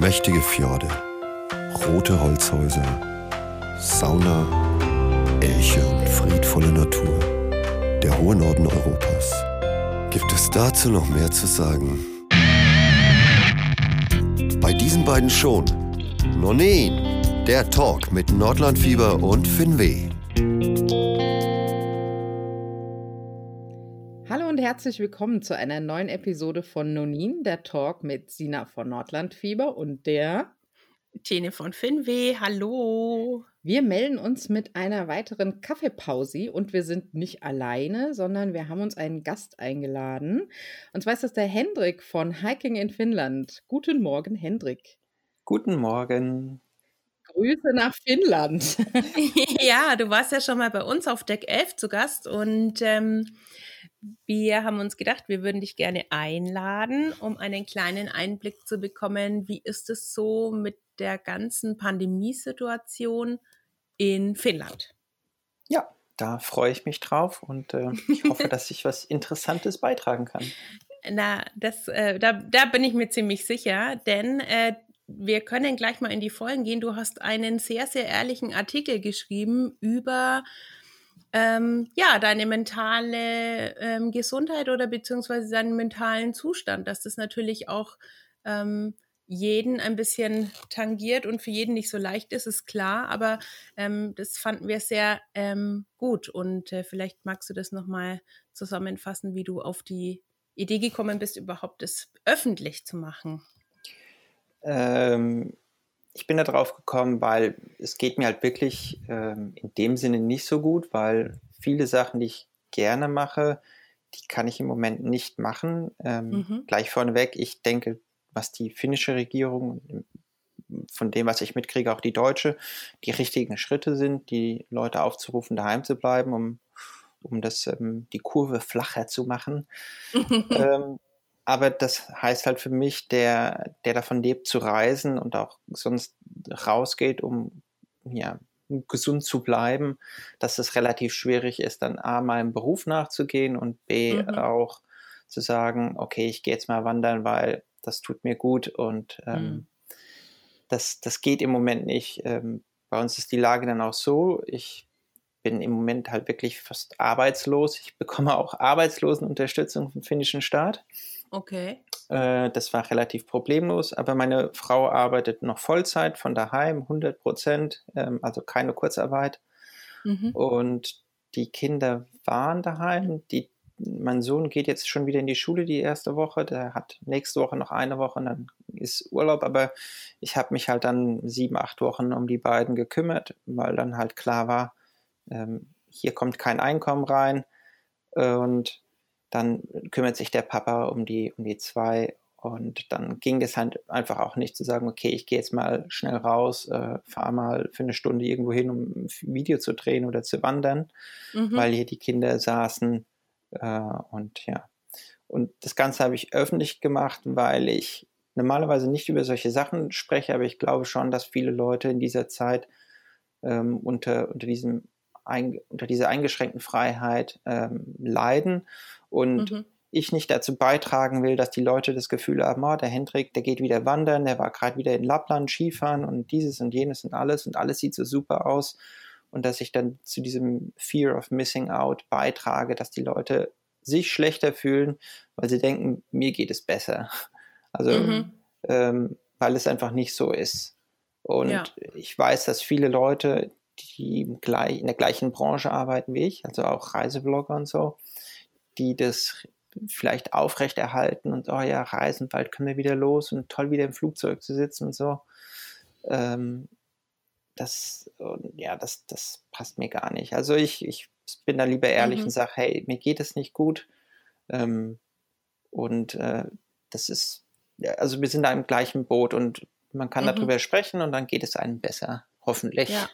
Mächtige Fjorde, rote Holzhäuser, Sauna, Elche und friedvolle Natur. Der hohe Norden Europas. Gibt es dazu noch mehr zu sagen? Bei diesen beiden schon. Nonin, der Talk mit Nordlandfieber und Finweh. Und herzlich willkommen zu einer neuen Episode von Nonin, der Talk mit Sina von Nordlandfieber und der Tine von Finweh. Hallo. Wir melden uns mit einer weiteren Kaffeepause und wir sind nicht alleine, sondern wir haben uns einen Gast eingeladen. Und zwar ist das der Hendrik von Hiking in Finnland. Guten Morgen, Hendrik. Guten Morgen. Grüße nach Finnland. ja, du warst ja schon mal bei uns auf Deck 11 zu Gast und ähm, wir haben uns gedacht, wir würden dich gerne einladen, um einen kleinen Einblick zu bekommen. Wie ist es so mit der ganzen Pandemiesituation in Finnland? Ja, da freue ich mich drauf und äh, ich hoffe, dass ich was Interessantes beitragen kann. Na, das, äh, da, da bin ich mir ziemlich sicher, denn äh, wir können gleich mal in die Vollen gehen. Du hast einen sehr, sehr ehrlichen Artikel geschrieben über ähm, ja, deine mentale ähm, Gesundheit oder beziehungsweise deinen mentalen Zustand, dass das natürlich auch ähm, jeden ein bisschen tangiert und für jeden nicht so leicht ist, ist klar, aber ähm, das fanden wir sehr ähm, gut und äh, vielleicht magst du das nochmal zusammenfassen, wie du auf die Idee gekommen bist, überhaupt das öffentlich zu machen. Ähm, ich bin da drauf gekommen, weil es geht mir halt wirklich ähm, in dem Sinne nicht so gut, weil viele Sachen, die ich gerne mache, die kann ich im Moment nicht machen. Ähm, mhm. Gleich vorneweg, ich denke, was die finnische Regierung, von dem, was ich mitkriege, auch die deutsche, die richtigen Schritte sind, die Leute aufzurufen, daheim zu bleiben, um, um das, ähm, die Kurve flacher zu machen. ähm, aber das heißt halt für mich, der, der davon lebt zu reisen und auch sonst rausgeht, um ja, gesund zu bleiben, dass es relativ schwierig ist, dann A, meinem Beruf nachzugehen und B, mhm. auch zu sagen, okay, ich gehe jetzt mal wandern, weil das tut mir gut und ähm, mhm. das, das geht im Moment nicht. Ähm, bei uns ist die Lage dann auch so, ich bin im Moment halt wirklich fast arbeitslos. Ich bekomme auch Arbeitslosenunterstützung vom finnischen Staat. Okay. Äh, das war relativ problemlos, aber meine Frau arbeitet noch Vollzeit von daheim, 100 Prozent, ähm, also keine Kurzarbeit. Mhm. Und die Kinder waren daheim. Die, mein Sohn geht jetzt schon wieder in die Schule die erste Woche. Der hat nächste Woche noch eine Woche und dann ist Urlaub. Aber ich habe mich halt dann sieben, acht Wochen um die beiden gekümmert, weil dann halt klar war, ähm, hier kommt kein Einkommen rein. Und dann kümmert sich der Papa um die, um die zwei. Und dann ging es halt einfach auch nicht zu sagen, okay, ich gehe jetzt mal schnell raus, äh, fahre mal für eine Stunde irgendwo hin, um ein Video zu drehen oder zu wandern, mhm. weil hier die Kinder saßen. Äh, und ja. Und das Ganze habe ich öffentlich gemacht, weil ich normalerweise nicht über solche Sachen spreche, aber ich glaube schon, dass viele Leute in dieser Zeit ähm, unter, unter diesem ein, unter dieser eingeschränkten Freiheit ähm, leiden und mhm. ich nicht dazu beitragen will, dass die Leute das Gefühl haben, oh, der Hendrik, der geht wieder wandern, der war gerade wieder in Lappland Skifahren und dieses und jenes und alles und alles sieht so super aus und dass ich dann zu diesem Fear of Missing Out beitrage, dass die Leute sich schlechter fühlen, weil sie denken, mir geht es besser. Also, mhm. ähm, weil es einfach nicht so ist. Und ja. ich weiß, dass viele Leute, die in der gleichen Branche arbeiten wie ich, also auch Reiseblogger und so, die das vielleicht aufrechterhalten und, oh ja, reisen, bald können wir wieder los und toll wieder im Flugzeug zu sitzen und so. Ähm, das, ja, das, das passt mir gar nicht. Also ich, ich bin da lieber ehrlich mhm. und sage, hey, mir geht es nicht gut. Ähm, und äh, das ist, also wir sind da im gleichen Boot und man kann mhm. darüber sprechen und dann geht es einem besser, hoffentlich. Ja.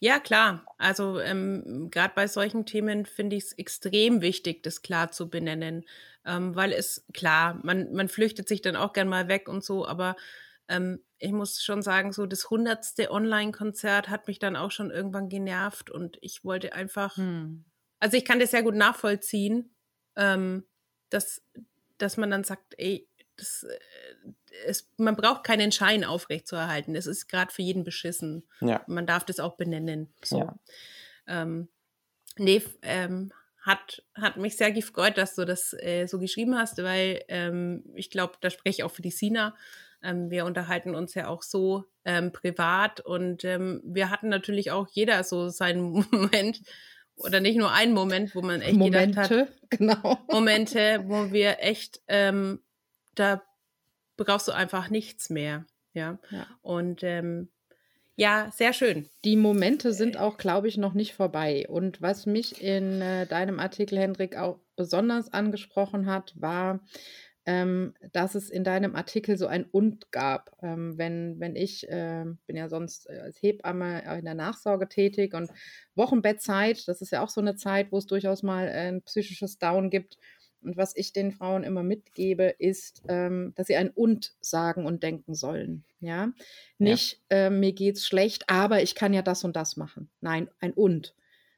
Ja, klar. Also ähm, gerade bei solchen Themen finde ich es extrem wichtig, das klar zu benennen. Ähm, weil es, klar, man, man flüchtet sich dann auch gern mal weg und so, aber ähm, ich muss schon sagen, so das hundertste Online-Konzert hat mich dann auch schon irgendwann genervt und ich wollte einfach, hm. also ich kann das sehr gut nachvollziehen, ähm, dass, dass man dann sagt, ey, das, äh, es, man braucht keinen Schein aufrechtzuerhalten. Es ist gerade für jeden beschissen. Ja. Man darf das auch benennen. So. Ja. Ähm, nee, ähm, hat, hat mich sehr gefreut, dass du das äh, so geschrieben hast, weil ähm, ich glaube, da spreche ich auch für die Sina. Ähm, wir unterhalten uns ja auch so ähm, privat und ähm, wir hatten natürlich auch jeder so seinen Moment oder nicht nur einen Moment, wo man echt Momente, gedacht hat, genau. Momente, wo wir echt, ähm, da brauchst du einfach nichts mehr. Ja. ja. Und ähm, ja, sehr schön. Die Momente sind auch, glaube ich, noch nicht vorbei. Und was mich in äh, deinem Artikel, Hendrik, auch besonders angesprochen hat, war, ähm, dass es in deinem Artikel so ein Und gab. Ähm, wenn, wenn ich, äh, bin ja sonst äh, als Hebamme in der Nachsorge tätig und Wochenbettzeit, das ist ja auch so eine Zeit, wo es durchaus mal ein psychisches Down gibt. Und was ich den Frauen immer mitgebe, ist, ähm, dass sie ein Und sagen und denken sollen. Ja, nicht ja. Äh, mir geht's schlecht, aber ich kann ja das und das machen. Nein, ein Und.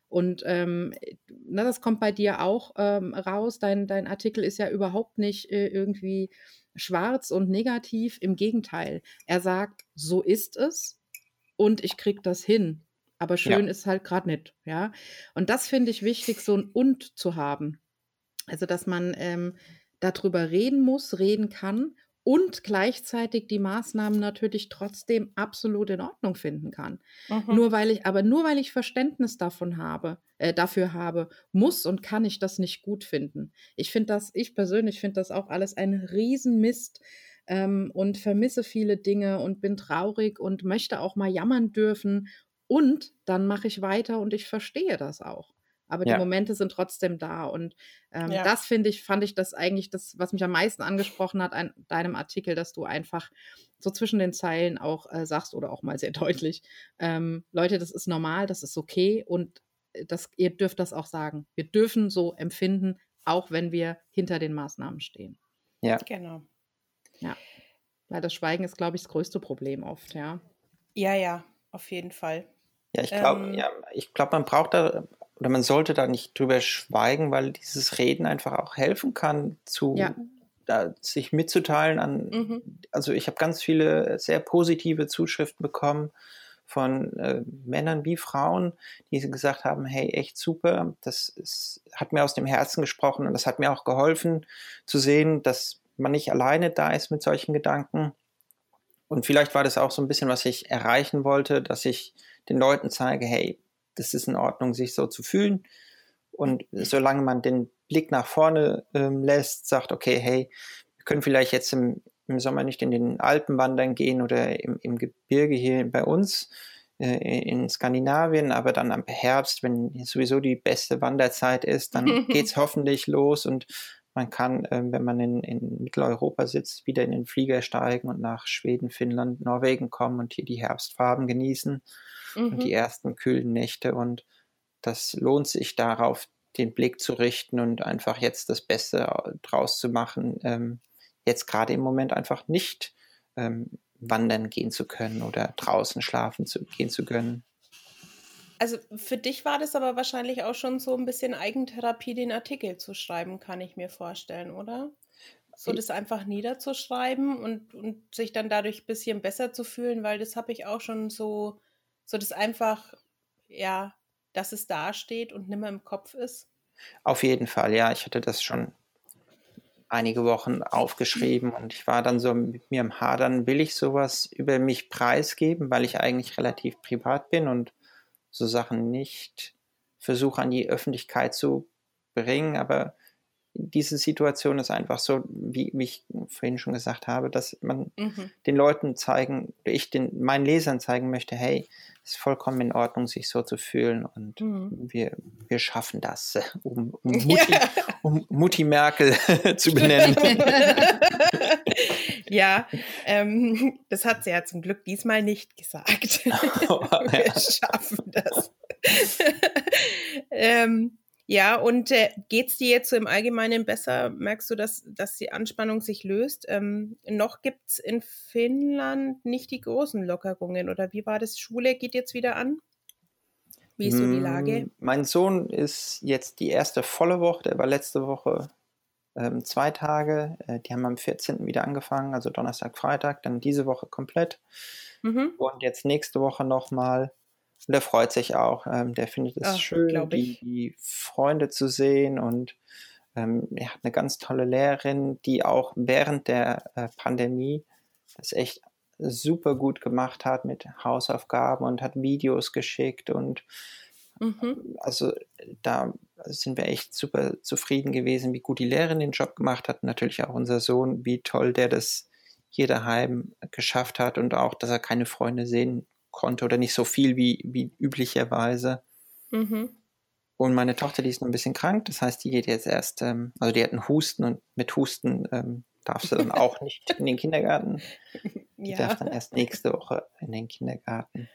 Und ähm, na, das kommt bei dir auch ähm, raus. Dein, dein Artikel ist ja überhaupt nicht äh, irgendwie schwarz und negativ. Im Gegenteil, er sagt, so ist es und ich krieg das hin. Aber schön ja. ist halt gerade nicht, ja. Und das finde ich wichtig, so ein Und zu haben. Also, dass man ähm, darüber reden muss, reden kann und gleichzeitig die Maßnahmen natürlich trotzdem absolut in Ordnung finden kann. Mhm. Nur weil ich, aber nur weil ich Verständnis davon habe, äh, dafür habe, muss und kann ich das nicht gut finden. Ich finde das, ich persönlich finde das auch alles ein Riesenmist ähm, und vermisse viele Dinge und bin traurig und möchte auch mal jammern dürfen. Und dann mache ich weiter und ich verstehe das auch aber ja. die Momente sind trotzdem da. Und ähm, ja. das finde ich, fand ich das eigentlich das, was mich am meisten angesprochen hat an deinem Artikel, dass du einfach so zwischen den Zeilen auch äh, sagst oder auch mal sehr deutlich, ähm, Leute, das ist normal, das ist okay und äh, das, ihr dürft das auch sagen. Wir dürfen so empfinden, auch wenn wir hinter den Maßnahmen stehen. Ja. Genau. Ja. Weil das Schweigen ist, glaube ich, das größte Problem oft, ja. Ja, ja, auf jeden Fall. Ja, ich glaube, ähm, ja, ich man braucht da oder man sollte da nicht drüber schweigen, weil dieses Reden einfach auch helfen kann, zu ja. da, sich mitzuteilen an. Mhm. Also ich habe ganz viele sehr positive Zuschriften bekommen von äh, Männern wie Frauen, die gesagt haben, hey, echt super, das ist, hat mir aus dem Herzen gesprochen und das hat mir auch geholfen zu sehen, dass man nicht alleine da ist mit solchen Gedanken. Und vielleicht war das auch so ein bisschen, was ich erreichen wollte, dass ich den Leuten zeige, hey, das ist in Ordnung, sich so zu fühlen. Und solange man den Blick nach vorne ähm, lässt, sagt, okay, hey, wir können vielleicht jetzt im, im Sommer nicht in den Alpen wandern gehen oder im, im Gebirge hier bei uns äh, in Skandinavien, aber dann am Herbst, wenn sowieso die beste Wanderzeit ist, dann geht es hoffentlich los und man kann, äh, wenn man in, in, Mitteleuropa sitzt, wieder in den Flieger steigen und nach Schweden, Finnland, Norwegen kommen und hier die Herbstfarben genießen mhm. und die ersten kühlen Nächte. Und das lohnt sich darauf, den Blick zu richten und einfach jetzt das Beste äh, draus zu machen. Ähm, jetzt gerade im Moment einfach nicht ähm, wandern gehen zu können oder draußen schlafen zu, gehen zu können. Also für dich war das aber wahrscheinlich auch schon so ein bisschen Eigentherapie, den Artikel zu schreiben, kann ich mir vorstellen, oder? So das einfach niederzuschreiben und, und sich dann dadurch ein bisschen besser zu fühlen, weil das habe ich auch schon so so dass einfach, ja, dass es dasteht und nimmer im Kopf ist? Auf jeden Fall, ja. Ich hatte das schon einige Wochen aufgeschrieben und ich war dann so mit mir im Hadern, will ich sowas über mich preisgeben, weil ich eigentlich relativ privat bin und so Sachen nicht versuche an die Öffentlichkeit zu bringen, aber diese Situation ist einfach so, wie, wie, ich vorhin schon gesagt habe, dass man mhm. den Leuten zeigen, ich den meinen Lesern zeigen möchte, hey, es ist vollkommen in Ordnung, sich so zu fühlen und mhm. wir, wir schaffen das, um, um, Mutti, ja. um Mutti Merkel zu benennen. ja, ähm, das hat sie ja zum Glück diesmal nicht gesagt. Oh, wir schaffen das. ähm, ja, und äh, geht es dir jetzt so im Allgemeinen besser? Merkst du, dass, dass die Anspannung sich löst? Ähm, noch gibt es in Finnland nicht die großen Lockerungen oder wie war das? Schule geht jetzt wieder an? Wie ist so die Lage? Mein Sohn ist jetzt die erste volle Woche, der war letzte Woche ähm, zwei Tage. Äh, die haben am 14. wieder angefangen, also Donnerstag, Freitag, dann diese Woche komplett. Mhm. Und jetzt nächste Woche nochmal. Und der freut sich auch. Ähm, der findet es Ach, schön, die, die, Freunde zu sehen. Und ähm, er hat eine ganz tolle Lehrerin, die auch während der äh, Pandemie das echt super gut gemacht hat mit Hausaufgaben und hat Videos geschickt und mhm. also da sind wir echt super zufrieden gewesen, wie gut die Lehrerin den Job gemacht hat. Natürlich auch unser Sohn, wie toll der das hier daheim geschafft hat und auch, dass er keine Freunde sehen konnte oder nicht so viel wie, wie üblicherweise. Mhm. Und meine Tochter, die ist noch ein bisschen krank, das heißt, die geht jetzt erst, ähm, also die hat einen Husten und mit Husten ähm, darf sie dann auch nicht in den Kindergarten. Die ja. darf dann erst nächste Woche in den Kindergarten.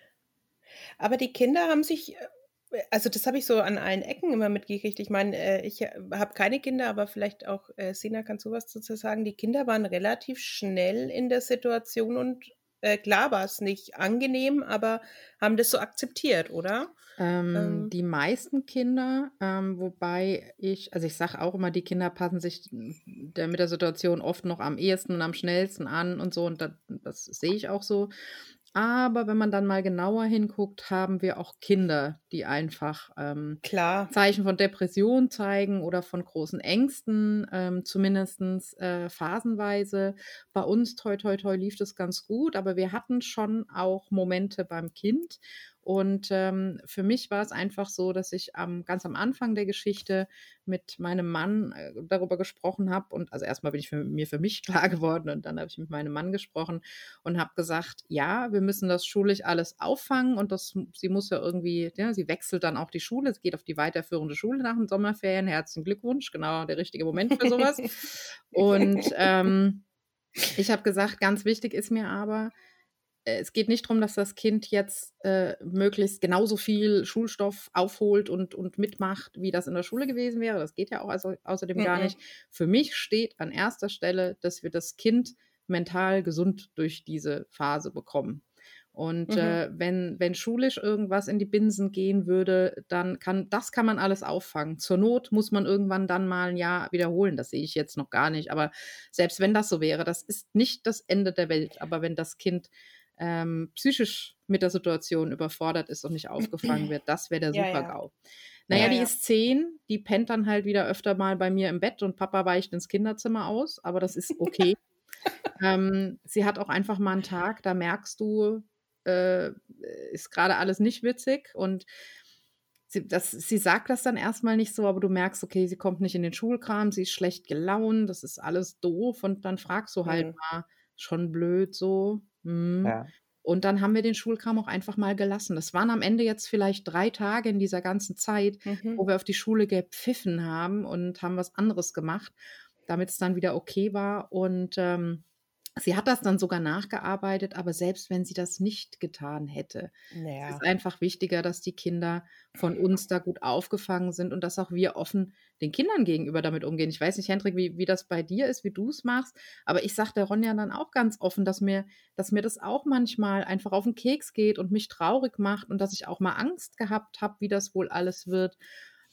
Aber die Kinder haben sich, äh, also das habe ich so an allen Ecken immer mitgekriegt. Ich meine, äh, ich habe keine Kinder, aber vielleicht auch äh, Sina kann sowas dazu sagen. Die Kinder waren relativ schnell in der Situation und äh, klar war es nicht angenehm, aber haben das so akzeptiert, oder? Ähm, ähm. Die meisten Kinder, ähm, wobei ich, also ich sage auch immer, die Kinder passen sich der, mit der Situation oft noch am ehesten und am schnellsten an und so und das, das sehe ich auch so. Aber wenn man dann mal genauer hinguckt, haben wir auch Kinder, die einfach ähm, Klar. Zeichen von Depression zeigen oder von großen Ängsten, ähm, zumindest äh, phasenweise. Bei uns, toi, toi, toi, lief das ganz gut, aber wir hatten schon auch Momente beim Kind, und ähm, für mich war es einfach so, dass ich ähm, ganz am Anfang der Geschichte mit meinem Mann äh, darüber gesprochen habe. Und also erstmal bin ich für, mir für mich klar geworden und dann habe ich mit meinem Mann gesprochen und habe gesagt, ja, wir müssen das schulisch alles auffangen und das, sie muss ja irgendwie, ja, sie wechselt dann auch die Schule, sie geht auf die weiterführende Schule nach den Sommerferien. Herzlichen Glückwunsch, genau der richtige Moment für sowas. und ähm, ich habe gesagt, ganz wichtig ist mir aber, es geht nicht darum, dass das Kind jetzt äh, möglichst genauso viel Schulstoff aufholt und, und mitmacht, wie das in der Schule gewesen wäre. Das geht ja auch also, außerdem mhm. gar nicht. Für mich steht an erster Stelle, dass wir das Kind mental gesund durch diese Phase bekommen. Und mhm. äh, wenn, wenn schulisch irgendwas in die Binsen gehen würde, dann kann, das kann man alles auffangen. Zur Not muss man irgendwann dann mal ein Jahr wiederholen. Das sehe ich jetzt noch gar nicht. Aber selbst wenn das so wäre, das ist nicht das Ende der Welt. Aber wenn das Kind ähm, psychisch mit der Situation überfordert ist und nicht aufgefangen wird. Das wäre der Super-GAU. Ja, Naja, ja, die ja. ist zehn, die pennt dann halt wieder öfter mal bei mir im Bett und Papa weicht ins Kinderzimmer aus, aber das ist okay. ähm, sie hat auch einfach mal einen Tag, da merkst du, äh, ist gerade alles nicht witzig und sie, das, sie sagt das dann erstmal nicht so, aber du merkst, okay, sie kommt nicht in den Schulkram, sie ist schlecht gelaunt, das ist alles doof und dann fragst du halt mhm. mal, schon blöd so, Mhm. Ja. Und dann haben wir den Schulkram auch einfach mal gelassen. Das waren am Ende jetzt vielleicht drei Tage in dieser ganzen Zeit, mhm. wo wir auf die Schule gepfiffen haben und haben was anderes gemacht, damit es dann wieder okay war. Und ähm, Sie hat das dann sogar nachgearbeitet, aber selbst wenn sie das nicht getan hätte, naja. ist einfach wichtiger, dass die Kinder von uns da gut aufgefangen sind und dass auch wir offen den Kindern gegenüber damit umgehen. Ich weiß nicht, Hendrik, wie, wie das bei dir ist, wie du es machst, aber ich sage der Ronja dann auch ganz offen, dass mir, dass mir das auch manchmal einfach auf den Keks geht und mich traurig macht und dass ich auch mal Angst gehabt habe, wie das wohl alles wird.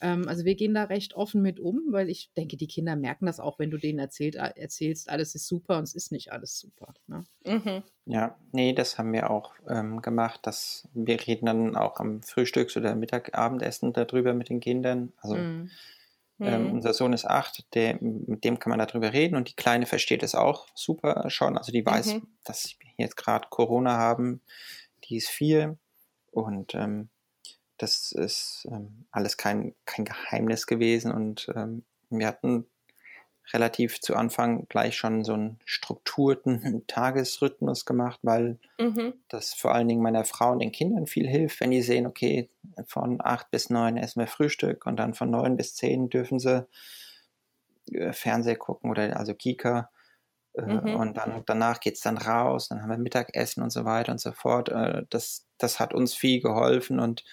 Ähm, also wir gehen da recht offen mit um, weil ich denke, die Kinder merken das auch, wenn du denen erzählt, erzählst, alles ist super und es ist nicht alles super. Ne? Mhm. Ja, nee, das haben wir auch ähm, gemacht. Dass wir reden dann auch am Frühstücks- oder Mittagabendessen darüber mit den Kindern. Also mhm. Ähm, mhm. unser Sohn ist acht, der, mit dem kann man darüber reden und die Kleine versteht es auch super schon. Also die weiß, mhm. dass wir jetzt gerade Corona haben. Die ist vier und ähm, das ist ähm, alles kein, kein Geheimnis gewesen und ähm, wir hatten relativ zu Anfang gleich schon so einen strukturierten Tagesrhythmus gemacht, weil mhm. das vor allen Dingen meiner Frau und den Kindern viel hilft, wenn die sehen, okay, von acht bis neun essen wir Frühstück und dann von neun bis zehn dürfen sie äh, Fernseher gucken oder also Kika. Äh, mhm. Und dann danach geht es dann raus, dann haben wir Mittagessen und so weiter und so fort. Äh, das, das hat uns viel geholfen und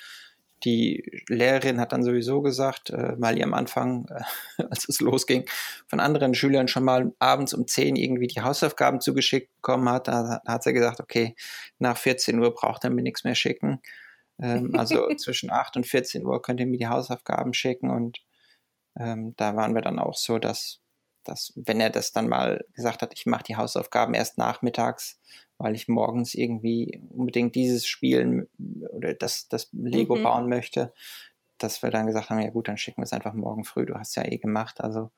die Lehrerin hat dann sowieso gesagt, äh, weil ihr am Anfang, äh, als es losging, von anderen Schülern schon mal abends um 10 irgendwie die Hausaufgaben zugeschickt bekommen hat, da, da hat sie gesagt, okay, nach 14 Uhr braucht er mir nichts mehr schicken. Ähm, also zwischen 8 und 14 Uhr könnt ihr mir die Hausaufgaben schicken und ähm, da waren wir dann auch so, dass dass, wenn er das dann mal gesagt hat, ich mache die Hausaufgaben erst nachmittags, weil ich morgens irgendwie unbedingt dieses Spielen oder das, das Lego mhm. bauen möchte, dass wir dann gesagt haben, ja gut, dann schicken wir es einfach morgen früh, du hast ja eh gemacht. Also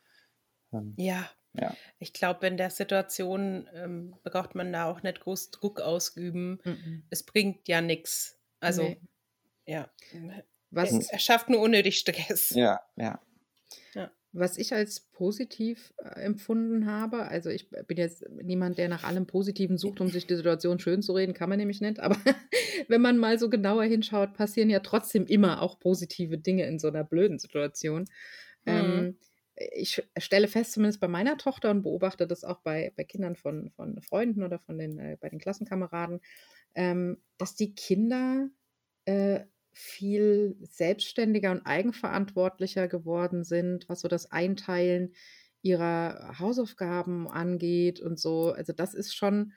ähm, ja. ja. Ich glaube, in der Situation ähm, braucht man da auch nicht groß Druck ausüben. Mhm. Es bringt ja nichts. Also nee. ja. Was? Es, er schafft nur unnötig Stress. Ja, ja. Was ich als positiv äh, empfunden habe, also ich bin jetzt niemand, der nach allem Positiven sucht, um sich die Situation schön zu reden, kann man nämlich nicht, aber wenn man mal so genauer hinschaut, passieren ja trotzdem immer auch positive Dinge in so einer blöden Situation. Mhm. Ähm, ich stelle fest, zumindest bei meiner Tochter und beobachte das auch bei, bei Kindern von, von Freunden oder von den, äh, bei den Klassenkameraden, ähm, dass die Kinder äh, viel selbstständiger und eigenverantwortlicher geworden sind, was so das Einteilen ihrer Hausaufgaben angeht und so. Also das ist schon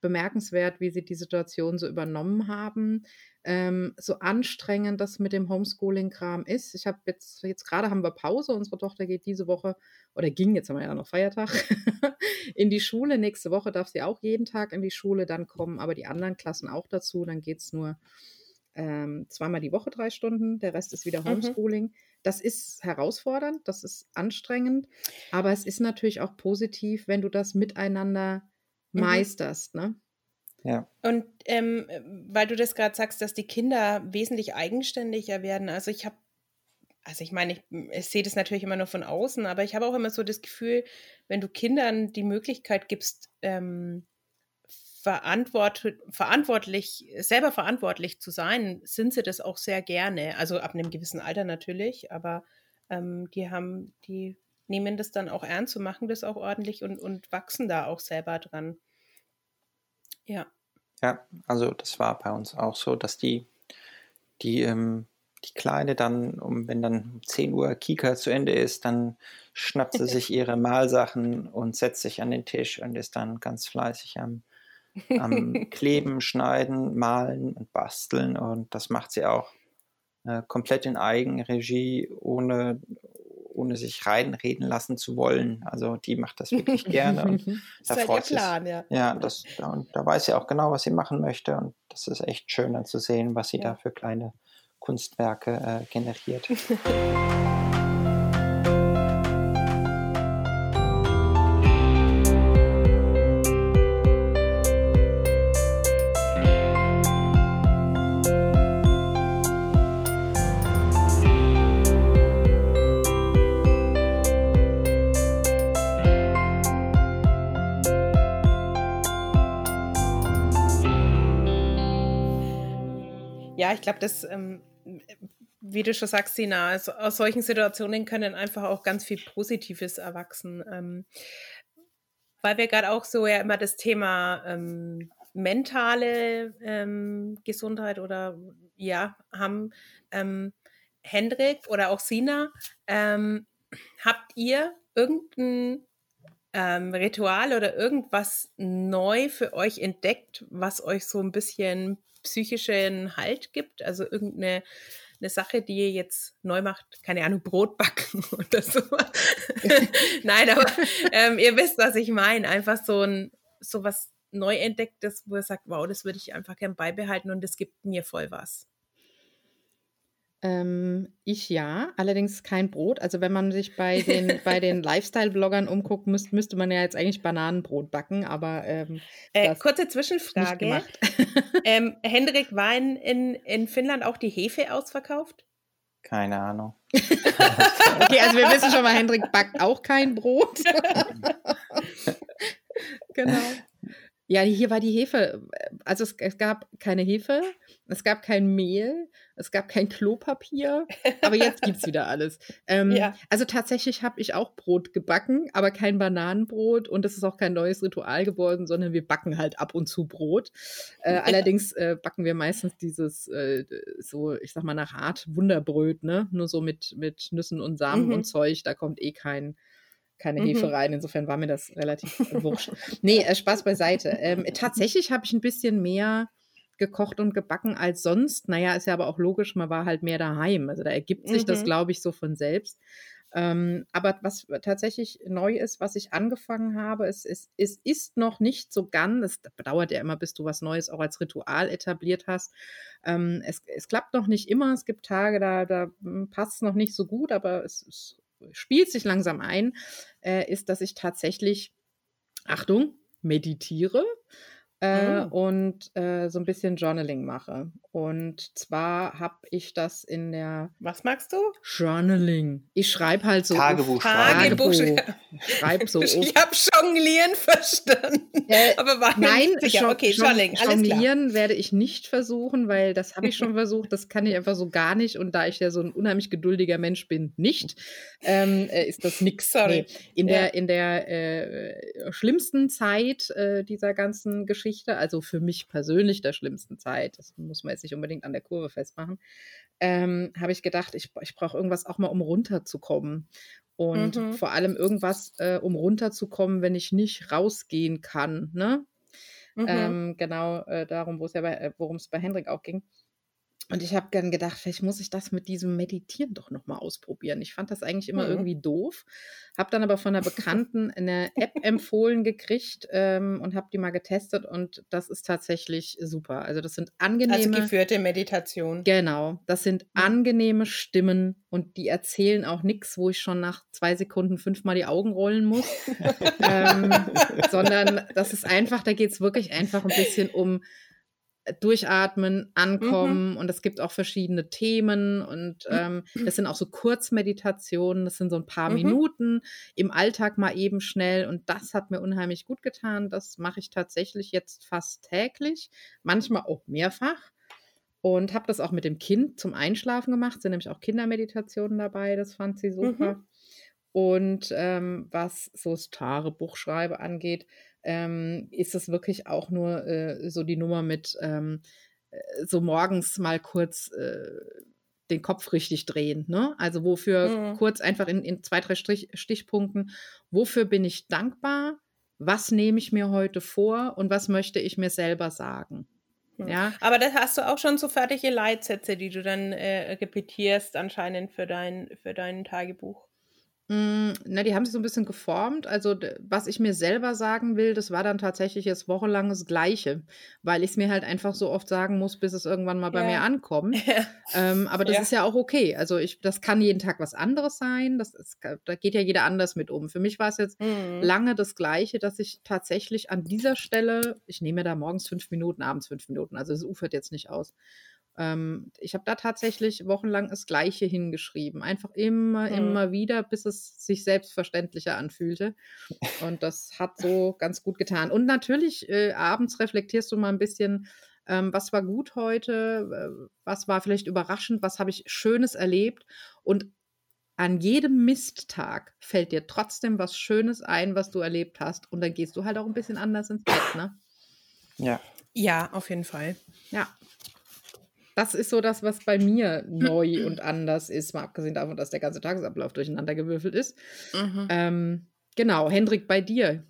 bemerkenswert, wie sie die Situation so übernommen haben. Ähm, so anstrengend das mit dem Homeschooling-Kram ist. Ich habe jetzt, jetzt gerade haben wir Pause. Unsere Tochter geht diese Woche oder ging, jetzt haben wir ja noch Feiertag, in die Schule. Nächste Woche darf sie auch jeden Tag in die Schule. Dann kommen aber die anderen Klassen auch dazu. Dann geht es nur ähm, zweimal die Woche drei Stunden, der Rest ist wieder mhm. Homeschooling. Mhm. Das ist herausfordernd, das ist anstrengend, aber es ist natürlich auch positiv, wenn du das miteinander mhm. meisterst. Ne? Ja. Und ähm, weil du das gerade sagst, dass die Kinder wesentlich eigenständiger werden. Also ich habe, also ich meine, ich, ich sehe das natürlich immer nur von außen, aber ich habe auch immer so das Gefühl, wenn du Kindern die Möglichkeit gibst, ähm, verantwort verantwortlich, selber verantwortlich zu sein, sind sie das auch sehr gerne. Also ab einem gewissen Alter natürlich, aber ähm, die haben, die nehmen das dann auch ernst und machen das auch ordentlich und, und wachsen da auch selber dran. Ja. Ja, also das war bei uns auch so, dass die, die, ähm, die Kleine dann, um, wenn dann um 10 Uhr Kika zu Ende ist, dann schnappt sie sich ihre Malsachen und setzt sich an den Tisch und ist dann ganz fleißig am am Kleben, Schneiden, Malen und Basteln und das macht sie auch äh, komplett in Eigenregie, ohne, ohne sich reinreden lassen zu wollen. Also die macht das wirklich gerne. Und da das ist halt ihr Plan, ja. Ja, das, da, und da weiß sie auch genau, was sie machen möchte und das ist echt schön dann zu sehen, was sie ja. da für kleine Kunstwerke äh, generiert. Ja, ich glaube, das, ähm, wie du schon sagst, Sina, also aus solchen Situationen können einfach auch ganz viel Positives erwachsen. Ähm, weil wir gerade auch so ja immer das Thema ähm, mentale ähm, Gesundheit oder ja haben. Ähm, Hendrik oder auch Sina, ähm, habt ihr irgendein ähm, Ritual oder irgendwas neu für euch entdeckt, was euch so ein bisschen psychischen Halt gibt? Also irgendeine eine Sache, die ihr jetzt neu macht, keine Ahnung, Brot backen oder so. Nein, aber ähm, ihr wisst, was ich meine. Einfach so ein so was neu entdecktes, wo ihr sagt, wow, das würde ich einfach gern beibehalten und das gibt mir voll was. Ähm, ich ja, allerdings kein Brot. Also wenn man sich bei den, bei den Lifestyle-Bloggern umguckt, müsst, müsste man ja jetzt eigentlich Bananenbrot backen, aber ähm, äh, kurze Zwischenfrage. ähm, Hendrik, war in, in, in Finnland auch die Hefe ausverkauft? Keine Ahnung. okay, also wir wissen schon mal, Hendrik backt auch kein Brot. genau. Ja, hier war die Hefe. Also es, es, gab keine Hefe, es gab kein Mehl, es gab kein Klopapier, aber jetzt gibt es wieder alles. Ähm, ja. Also tatsächlich habe ich auch Brot gebacken, aber kein Bananenbrot und es ist auch kein neues Ritual geworden, sondern wir backen halt ab und zu Brot. Äh, ja. Allerdings äh, backen wir meistens dieses, äh, so, ich sag mal, nach Art Wunderbröt, ne? Nur so mit, mit Nüssen und Samen mhm. und Zeug, da kommt eh kein keine mhm. Hefe rein. Insofern war mir das relativ wurscht. Nee, äh, Spaß beiseite. Ähm, tatsächlich habe ich ein bisschen mehr gekocht und gebacken als sonst. Naja, ist ja aber auch logisch, man war halt mehr daheim. Also da ergibt sich mhm. das, glaube ich, so von selbst. Ähm, aber was tatsächlich neu ist, was ich angefangen habe, es, es, es ist noch nicht so ganz, es dauert ja immer, bis du was Neues auch als Ritual etabliert hast. Ähm, es, es klappt noch nicht immer, es gibt Tage, da, da hm, passt es noch nicht so gut, aber es, es spielt sich langsam ein, äh, ist, dass ich tatsächlich, Achtung, meditiere äh, mhm. und äh, so ein bisschen Journaling mache. Und zwar habe ich das in der. Was magst du? Journaling. Ich schreibe halt so. Tagebuch. Tagebuch. Schreib so. ich habe Jonglieren verstanden. Äh, aber war nein, sicher. Okay, Journaling. Alles Jonglieren werde ich nicht versuchen, weil das habe ich schon versucht. Das kann ich einfach so gar nicht. Und da ich ja so ein unheimlich geduldiger Mensch bin, nicht, ähm, äh, ist das nix. Sorry. Nee. In ja. der, in der äh, schlimmsten Zeit äh, dieser ganzen Geschichte, also für mich persönlich der schlimmsten Zeit, das muss man jetzt nicht unbedingt an der Kurve festmachen, ähm, habe ich gedacht, ich, ich brauche irgendwas auch mal, um runterzukommen. Und mhm. vor allem irgendwas, äh, um runterzukommen, wenn ich nicht rausgehen kann. Ne? Mhm. Ähm, genau äh, darum, ja äh, worum es bei Hendrik auch ging. Und ich habe dann gedacht, vielleicht muss ich das mit diesem Meditieren doch nochmal ausprobieren. Ich fand das eigentlich immer mhm. irgendwie doof, habe dann aber von einer Bekannten eine App empfohlen gekriegt ähm, und habe die mal getestet und das ist tatsächlich super. Also das sind also angenehme... Also geführte Meditation. Genau, das sind mhm. angenehme Stimmen und die erzählen auch nichts, wo ich schon nach zwei Sekunden fünfmal die Augen rollen muss, ähm, sondern das ist einfach, da geht es wirklich einfach ein bisschen um durchatmen, ankommen mhm. und es gibt auch verschiedene Themen und ähm, das sind auch so Kurzmeditationen, das sind so ein paar mhm. Minuten im Alltag mal eben schnell und das hat mir unheimlich gut getan. Das mache ich tatsächlich jetzt fast täglich, manchmal auch mehrfach und habe das auch mit dem Kind zum Einschlafen gemacht, sind nämlich auch Kindermeditationen dabei, das fand sie super. Mhm. Und ähm, was so das Tagebuchschreibe angeht, ähm, ist es wirklich auch nur äh, so die Nummer mit ähm, äh, so morgens mal kurz äh, den Kopf richtig drehen. Ne? Also wofür mhm. kurz einfach in, in zwei, drei Strich, Stichpunkten, wofür bin ich dankbar? Was nehme ich mir heute vor und was möchte ich mir selber sagen? Mhm. Ja. Aber das hast du auch schon so fertige Leitsätze, die du dann äh, repetierst anscheinend für dein, für dein Tagebuch. Hm, na, die haben sich so ein bisschen geformt. Also, was ich mir selber sagen will, das war dann tatsächlich jetzt wochenlang das Gleiche, weil ich es mir halt einfach so oft sagen muss, bis es irgendwann mal bei mir ankommt. Ähm, aber das Ja. ist ja auch okay. Also, ich das kann jeden Tag was anderes sein. Das ist da geht ja jeder anders mit um. Für mich war es jetzt Mhm. lange das Gleiche, dass ich tatsächlich an dieser Stelle ich nehme da morgens fünf Minuten, abends fünf Minuten, also es ufert jetzt nicht aus. Ähm, ich habe da tatsächlich wochenlang das Gleiche hingeschrieben. Einfach immer, mhm. immer wieder, bis es sich selbstverständlicher anfühlte. Und das hat so ganz gut getan. Und natürlich, äh, abends reflektierst du mal ein bisschen, ähm, was war gut heute, äh, was war vielleicht überraschend, was habe ich Schönes erlebt. Und an jedem Misttag fällt dir trotzdem was Schönes ein, was du erlebt hast. Und dann gehst du halt auch ein bisschen anders ins Bett, ne? Ja. Ja, auf jeden Fall. Ja. Das ist so das, was bei mir neu und anders ist, mal abgesehen davon, dass der ganze Tagesablauf durcheinander gewürfelt ist. Mhm. Ähm, genau, Hendrik, bei dir.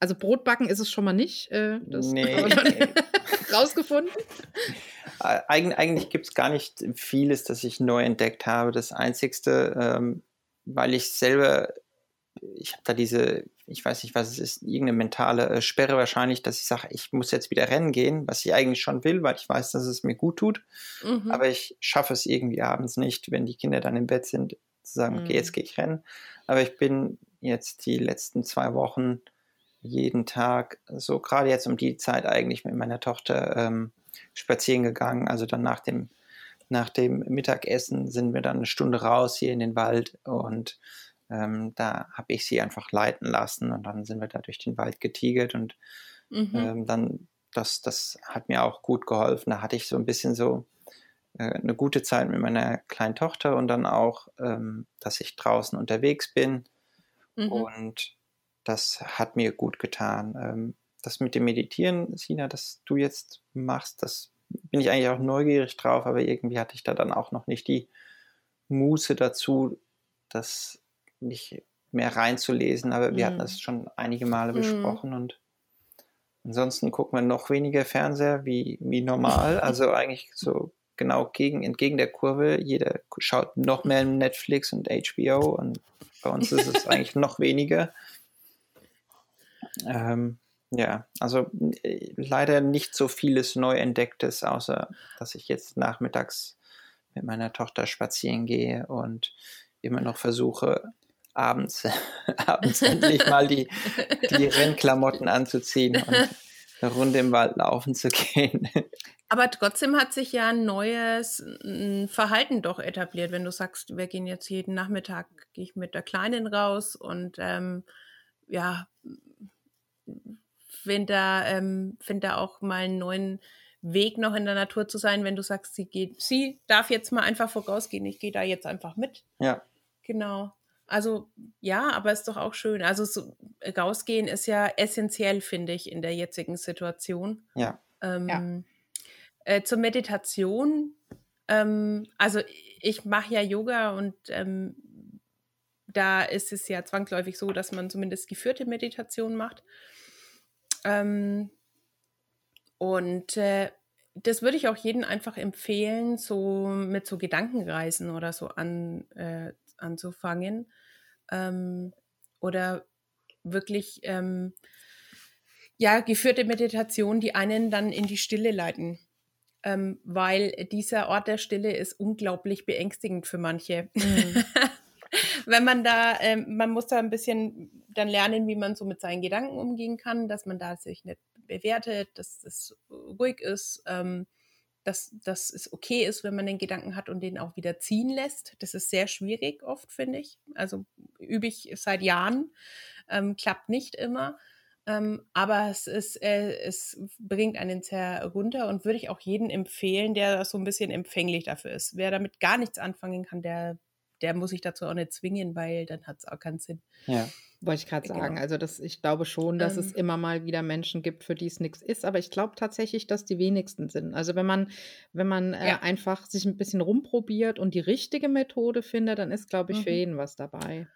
Also Brotbacken ist es schon mal nicht. Äh, das nee. haben wir schon rausgefunden. Eig eigentlich gibt es gar nicht vieles, das ich neu entdeckt habe. Das Einzigste, ähm, weil ich selber, ich habe da diese ich weiß nicht, was es ist, irgendeine mentale äh, Sperre wahrscheinlich, dass ich sage, ich muss jetzt wieder rennen gehen, was ich eigentlich schon will, weil ich weiß, dass es mir gut tut. Mhm. Aber ich schaffe es irgendwie abends nicht, wenn die Kinder dann im Bett sind, zu sagen, mhm. okay, jetzt gehe ich rennen. Aber ich bin jetzt die letzten zwei Wochen jeden Tag, so gerade jetzt um die Zeit eigentlich mit meiner Tochter ähm, spazieren gegangen. Also dann nach dem, nach dem Mittagessen sind wir dann eine Stunde raus hier in den Wald und ähm, da habe ich sie einfach leiten lassen und dann sind wir da durch den Wald getigert und mhm. ähm, dann, das, das hat mir auch gut geholfen. Da hatte ich so ein bisschen so äh, eine gute Zeit mit meiner kleinen Tochter und dann auch, ähm, dass ich draußen unterwegs bin mhm. und das hat mir gut getan. Ähm, das mit dem Meditieren, Sina, das du jetzt machst, das bin ich eigentlich auch neugierig drauf, aber irgendwie hatte ich da dann auch noch nicht die Muße dazu, das mich mehr reinzulesen, aber wir mhm. hatten das schon einige Male mhm. besprochen und ansonsten gucken wir noch weniger Fernseher wie, wie normal. Also eigentlich so genau gegen, entgegen der Kurve. Jeder schaut noch mehr Netflix und HBO und bei uns ist es eigentlich noch weniger. Ähm, ja, also äh, leider nicht so vieles neu entdecktes, außer dass ich jetzt nachmittags mit meiner Tochter spazieren gehe und immer noch versuche, abends, abends endlich mal die, die Rennklamotten anzuziehen und eine Runde im Wald laufen zu gehen. Aber trotzdem hat sich ja ein neues Verhalten doch etabliert, wenn du sagst, wir gehen jetzt jeden Nachmittag, gehe ich mit der Kleinen raus und ähm, ja, finde da, ähm, find da auch mal einen neuen Weg noch in der Natur zu sein, wenn du sagst, sie geht, sie darf jetzt mal einfach vorausgehen, ich gehe da jetzt einfach mit. Ja. Genau. Also ja, aber ist doch auch schön. Also so, rausgehen ist ja essentiell, finde ich, in der jetzigen Situation. Ja. Ähm, ja. Äh, zur Meditation. Ähm, also ich mache ja Yoga und ähm, da ist es ja zwangsläufig so, dass man zumindest geführte Meditation macht. Ähm, und äh, das würde ich auch jedem einfach empfehlen, so mit so Gedankenreisen oder so an, äh, anzufangen. Ähm, oder wirklich ähm, ja, geführte Meditation, die einen dann in die Stille leiten ähm, weil dieser Ort der Stille ist unglaublich beängstigend für manche. Mhm. Wenn man da, ähm, man muss da ein bisschen dann lernen, wie man so mit seinen Gedanken umgehen kann, dass man da sich nicht bewertet, dass es ruhig ist, ähm, dass, dass es okay ist, wenn man den Gedanken hat und den auch wieder ziehen lässt. Das ist sehr schwierig oft, finde ich. Also übe ich seit Jahren, ähm, klappt nicht immer. Ähm, aber es, ist, äh, es bringt einen sehr runter und würde ich auch jedem empfehlen, der so ein bisschen empfänglich dafür ist. Wer damit gar nichts anfangen kann, der, der muss sich dazu auch nicht zwingen, weil dann hat es auch keinen Sinn. Ja. Wollte ich gerade sagen. Genau. Also das, ich glaube schon, dass ähm, es immer mal wieder Menschen gibt, für die es nichts ist, aber ich glaube tatsächlich, dass die wenigsten sind. Also wenn man, wenn man äh, ja. einfach sich ein bisschen rumprobiert und die richtige Methode findet, dann ist, glaube ich, mhm. für jeden was dabei.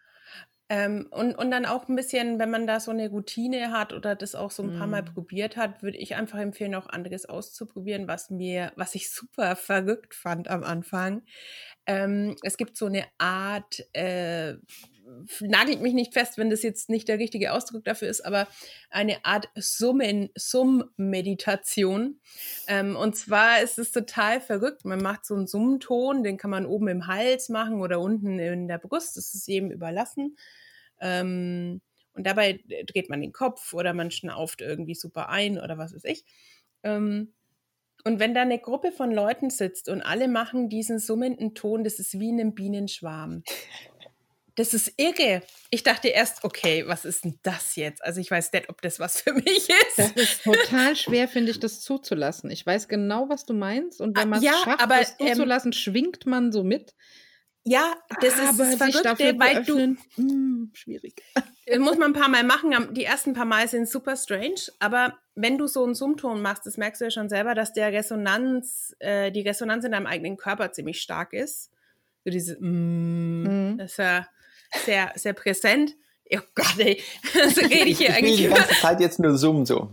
Ähm, und, und dann auch ein bisschen, wenn man da so eine Routine hat oder das auch so ein paar Mal mm. probiert hat, würde ich einfach empfehlen, auch anderes auszuprobieren, was mir, was ich super verrückt fand am Anfang. Ähm, es gibt so eine Art, äh, nagelt mich nicht fest, wenn das jetzt nicht der richtige Ausdruck dafür ist, aber eine Art Summen, Summ-Meditation. Ähm, und zwar ist es total verrückt. Man macht so einen Summton, den kann man oben im Hals machen oder unten in der Brust. Das ist jedem überlassen. Ähm, und dabei dreht man den Kopf oder man schnauft irgendwie super ein oder was weiß ich. Ähm, und wenn da eine Gruppe von Leuten sitzt und alle machen diesen summenden Ton, das ist wie in einem Bienenschwarm. Das ist irre. Ich dachte erst, okay, was ist denn das jetzt? Also ich weiß nicht, ob das was für mich ist. Das ist total schwer, finde ich, das zuzulassen. Ich weiß genau, was du meinst. Und wenn ah, man es ja, schafft, aber, das ähm, zuzulassen, ähm, schwingt man so mit. Ja, das aber ist verrückt, weil du hm, schwierig. Das muss man ein paar Mal machen. Die ersten paar Mal sind super strange, aber wenn du so einen Summton machst, das merkst du ja schon selber, dass der Resonanz, äh, die Resonanz in deinem eigenen Körper ziemlich stark ist. So diese, mm, mhm. das ist ja sehr, sehr präsent. Oh Gott, ey, so rede ich hier ich eigentlich. die ganze Zeit jetzt nur summen, so.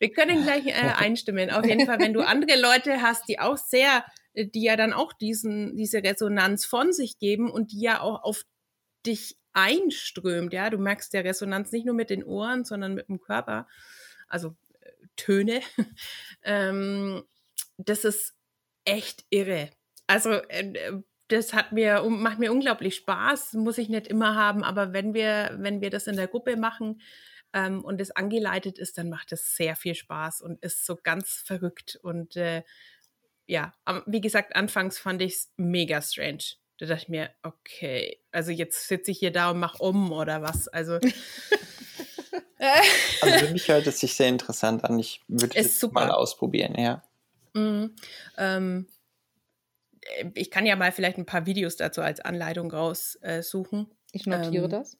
Wir können gleich äh, einstimmen. Auf jeden Fall, wenn du andere Leute hast, die auch sehr die ja dann auch diesen, diese Resonanz von sich geben und die ja auch auf dich einströmt. Ja, du merkst der Resonanz nicht nur mit den Ohren, sondern mit dem Körper. Also äh, Töne. ähm, das ist echt irre. Also äh, das hat mir macht mir unglaublich Spaß. Muss ich nicht immer haben, aber wenn wir wenn wir das in der Gruppe machen ähm, und es angeleitet ist, dann macht es sehr viel Spaß und ist so ganz verrückt und äh, ja, wie gesagt, anfangs fand ich es mega strange. Da dachte ich mir, okay, also jetzt sitze ich hier da und mache um oder was. Also. also für mich hört es sich sehr interessant an. Ich würde es mal ausprobieren, ja. Mhm. Ähm, äh, ich kann ja mal vielleicht ein paar Videos dazu als Anleitung raussuchen. Äh, ich notiere ähm, das.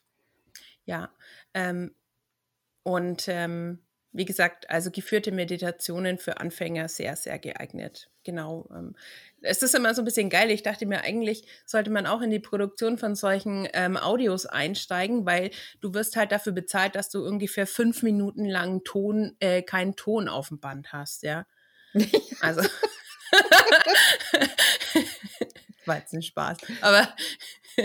Ja. Ähm, und ähm, wie gesagt, also geführte Meditationen für Anfänger sehr, sehr geeignet. Genau. Ähm, es ist immer so ein bisschen geil. Ich dachte mir, eigentlich sollte man auch in die Produktion von solchen ähm, Audios einsteigen, weil du wirst halt dafür bezahlt, dass du ungefähr fünf Minuten lang Ton, äh, keinen Ton auf dem Band hast, ja. Also. war jetzt ein Spaß. Aber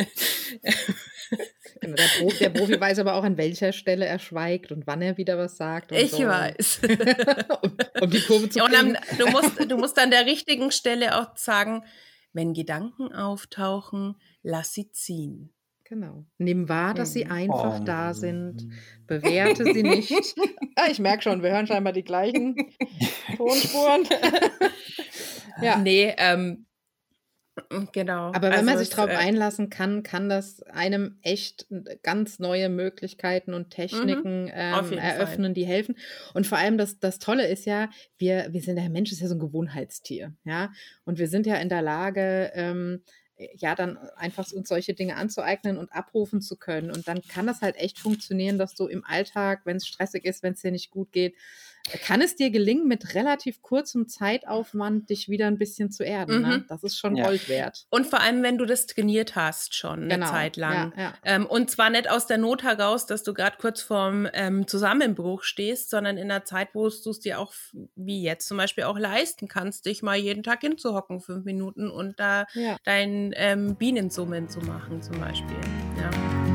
der, Profi, der, Profi, weiß aber auch, an welcher Stelle er schweigt und wann er wieder was sagt. ich so. weiß. um, um, die Kurve zu kriegen. Ja, du, musst, du musst an der richtigen Stelle auch sagen, wenn Gedanken auftauchen, lass sie ziehen. Genau. Nimm wahr, dass sie einfach oh. da sind. Bewerte sie nicht. ah, ich merke schon, wir hören scheinbar die gleichen Tonspuren. ja. Nee, ähm, Genau. Aber wenn also man sich darauf äh, einlassen kann, kann das einem echt ganz neue Möglichkeiten und Techniken mhm, ähm, eröffnen, Fall. die helfen. Und vor allem das, das Tolle ist ja, wir, wir sind, der Mensch ist ja so ein Gewohnheitstier, ja. Und wir sind ja in der Lage, ähm, ja, dann einfach uns solche Dinge anzueignen und abrufen zu können. Und dann kann das halt echt funktionieren, dass du im Alltag, wenn es stressig ist, wenn es dir nicht gut geht, kann es dir gelingen, mit relativ kurzem Zeitaufwand dich wieder ein bisschen zu erden. Ne? Mhm. Ne? Das ist schon ja. Gold wert. Und vor allem, wenn du das trainiert hast, schon eine genau. Zeit lang. Ja, ja. Ähm, und zwar nicht aus der Not heraus, dass du gerade kurz vorm ähm, Zusammenbruch stehst, sondern in einer Zeit, wo du es dir auch, wie jetzt zum Beispiel, auch leisten kannst, dich mal jeden Tag hinzuhocken, fünf Minuten und da dein ähm, Bienensummen zu machen, zum Beispiel. Ja.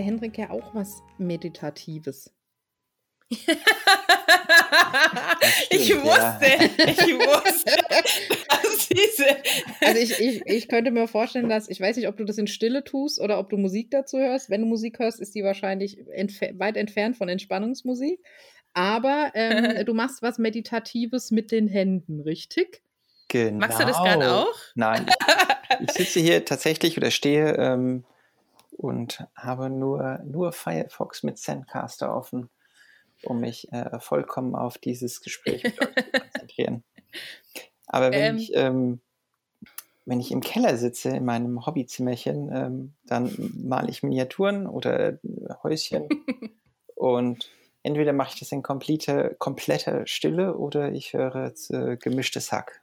Der Hendrik ja auch was Meditatives. Stimmt, ich wusste, ja. ich wusste, dass diese. Also ich, ich, ich könnte mir vorstellen, dass, ich weiß nicht, ob du das in Stille tust oder ob du Musik dazu hörst. Wenn du Musik hörst, ist die wahrscheinlich entf weit entfernt von Entspannungsmusik. Aber ähm, du machst was Meditatives mit den Händen, richtig? Genau. Machst du das gerade auch? Nein. Ich sitze hier tatsächlich oder stehe ähm, und habe nur, nur Firefox mit Zencaster offen, um mich äh, vollkommen auf dieses Gespräch zu konzentrieren. Aber wenn ähm, ich ähm, wenn ich im Keller sitze, in meinem Hobbyzimmerchen, ähm, dann male ich Miniaturen oder Häuschen und entweder mache ich das in komplette, kompletter Stille oder ich höre äh, gemischtes Hack.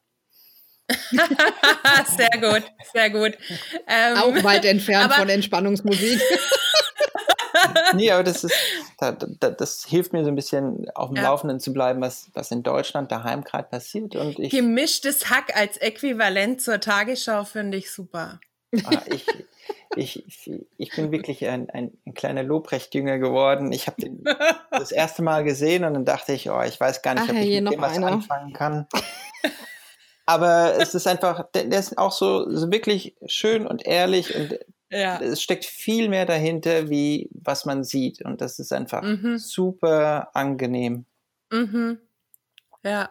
sehr gut, sehr gut. Ähm, Auch weit entfernt von Entspannungsmusik. nee, aber das ist, das, das, hilft mir so ein bisschen auf dem ja. Laufenden zu bleiben, was, was in Deutschland daheim gerade passiert. Und ich, Gemischtes Hack als Äquivalent zur Tagesschau finde ich super. Ah, ich, ich, ich, bin wirklich ein, ein, ein kleiner Lobrecht-Jünger geworden. Ich habe den das erste Mal gesehen und dann dachte ich, oh, ich weiß gar nicht, Ach, ob ich mit dem was anfangen kann. Aber es ist einfach, der, der ist auch so, so, wirklich schön und ehrlich und ja. es steckt viel mehr dahinter, wie was man sieht. Und das ist einfach mhm. super angenehm. Mhm. Ja.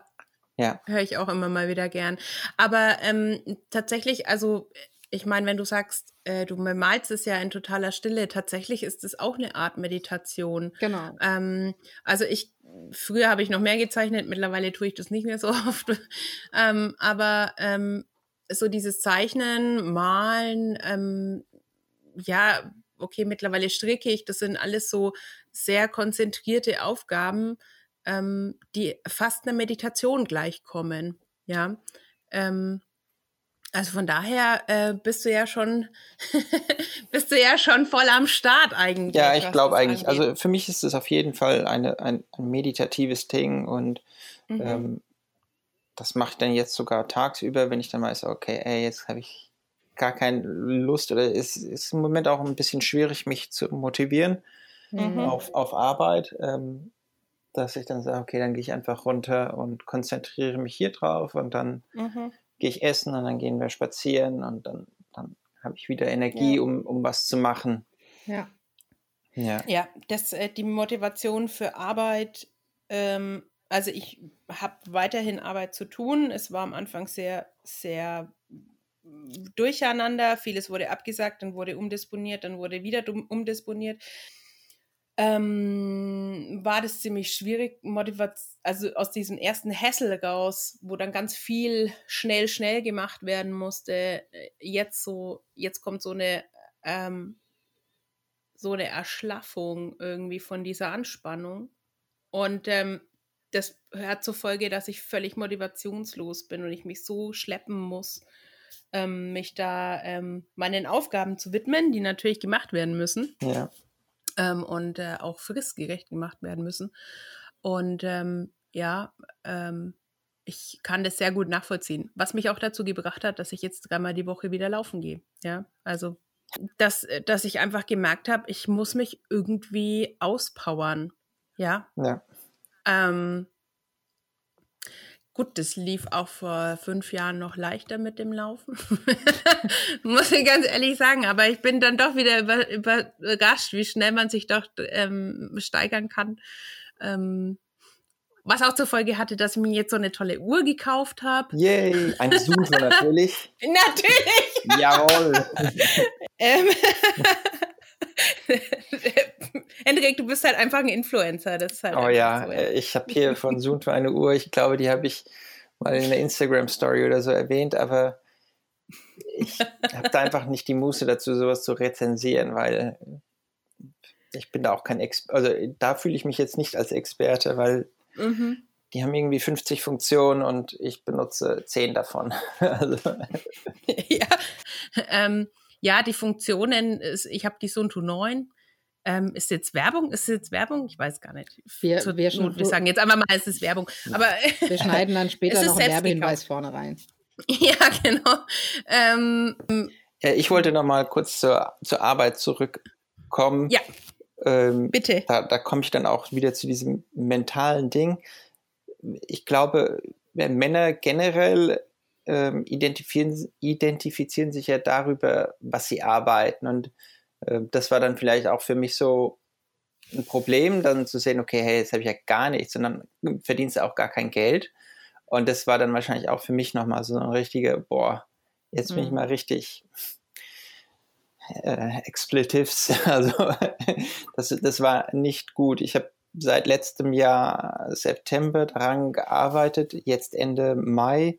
Ja. Höre ich auch immer mal wieder gern. Aber ähm, tatsächlich, also ich meine, wenn du sagst, äh, du malst es ja in totaler Stille, tatsächlich ist es auch eine Art Meditation. Genau. Ähm, also ich, früher habe ich noch mehr gezeichnet, mittlerweile tue ich das nicht mehr so oft. ähm, aber ähm, so dieses Zeichnen, Malen, ähm, ja, okay, mittlerweile stricke ich, das sind alles so sehr konzentrierte Aufgaben, ähm, die fast einer Meditation gleichkommen. Ja. Ähm, also von daher äh, bist du ja schon, bist du ja schon voll am Start eigentlich. Ja, ich glaube eigentlich. Angeht. Also für mich ist es auf jeden Fall eine, ein, ein meditatives Ding und mhm. ähm, das mache ich dann jetzt sogar tagsüber, wenn ich dann weiß, okay, ey, jetzt habe ich gar keine Lust oder es ist im Moment auch ein bisschen schwierig, mich zu motivieren mhm. auf, auf Arbeit. Ähm, dass ich dann sage, okay, dann gehe ich einfach runter und konzentriere mich hier drauf und dann mhm gehe ich essen und dann gehen wir spazieren und dann, dann habe ich wieder Energie, ja. um, um was zu machen. Ja. Ja, ja das, äh, die Motivation für Arbeit, ähm, also ich habe weiterhin Arbeit zu tun. Es war am Anfang sehr, sehr durcheinander. Vieles wurde abgesagt, dann wurde umdisponiert, dann wurde wieder umdisponiert. Ähm, war das ziemlich schwierig, also aus diesem ersten Hassel raus, wo dann ganz viel schnell, schnell gemacht werden musste, äh, jetzt so, jetzt kommt so eine, ähm, so eine Erschlaffung irgendwie von dieser Anspannung. Und ähm, das hat zur Folge, dass ich völlig motivationslos bin und ich mich so schleppen muss, ähm, mich da ähm, meinen Aufgaben zu widmen, die natürlich gemacht werden müssen. Ja. Ähm, und äh, auch fristgerecht gemacht werden müssen. Und ähm, ja, ähm, ich kann das sehr gut nachvollziehen. Was mich auch dazu gebracht hat, dass ich jetzt dreimal die Woche wieder laufen gehe. Ja, also dass, äh, dass ich einfach gemerkt habe, ich muss mich irgendwie auspowern. Ja. Ja. Ähm, gut, das lief auch vor fünf Jahren noch leichter mit dem Laufen. Muss ich ganz ehrlich sagen. Aber ich bin dann doch wieder über, überrascht, wie schnell man sich doch ähm, steigern kann. Ähm, was auch zur Folge hatte, dass ich mir jetzt so eine tolle Uhr gekauft habe. Yay, eine Suche natürlich. natürlich. Jawohl. ähm, Hendrik, du bist halt einfach ein Influencer. Das halt oh ja, so, ja. ich habe hier von für eine Uhr, ich glaube, die habe ich mal in einer Instagram-Story oder so erwähnt, aber ich habe da einfach nicht die Muße dazu, sowas zu rezensieren, weil ich bin da auch kein Experte, also da fühle ich mich jetzt nicht als Experte, weil mhm. die haben irgendwie 50 Funktionen und ich benutze 10 davon. also. Ja, ähm, ja, die Funktionen, ich habe die Suntu 9. Ähm, ist jetzt Werbung? Ist jetzt Werbung? Ich weiß gar nicht. Wir, Zur wir, Not, wir sagen jetzt einmal mal, es ist Werbung. Aber wir schneiden dann später noch einen Werbehinweis vorne rein. Ja, genau. Ähm, ich wollte noch mal kurz zur, zur Arbeit zurückkommen. Ja. Ähm, Bitte. Da, da komme ich dann auch wieder zu diesem mentalen Ding. Ich glaube, Männer generell ähm, identifizieren, identifizieren sich ja darüber, was sie arbeiten. Und äh, das war dann vielleicht auch für mich so ein Problem, dann zu sehen, okay, hey, jetzt habe ich ja gar nichts und dann verdienst du auch gar kein Geld. Und das war dann wahrscheinlich auch für mich nochmal so eine richtige, boah, jetzt bin mhm. ich mal richtig äh, Expletives. Also das, das war nicht gut. Ich habe seit letztem Jahr September daran gearbeitet, jetzt Ende Mai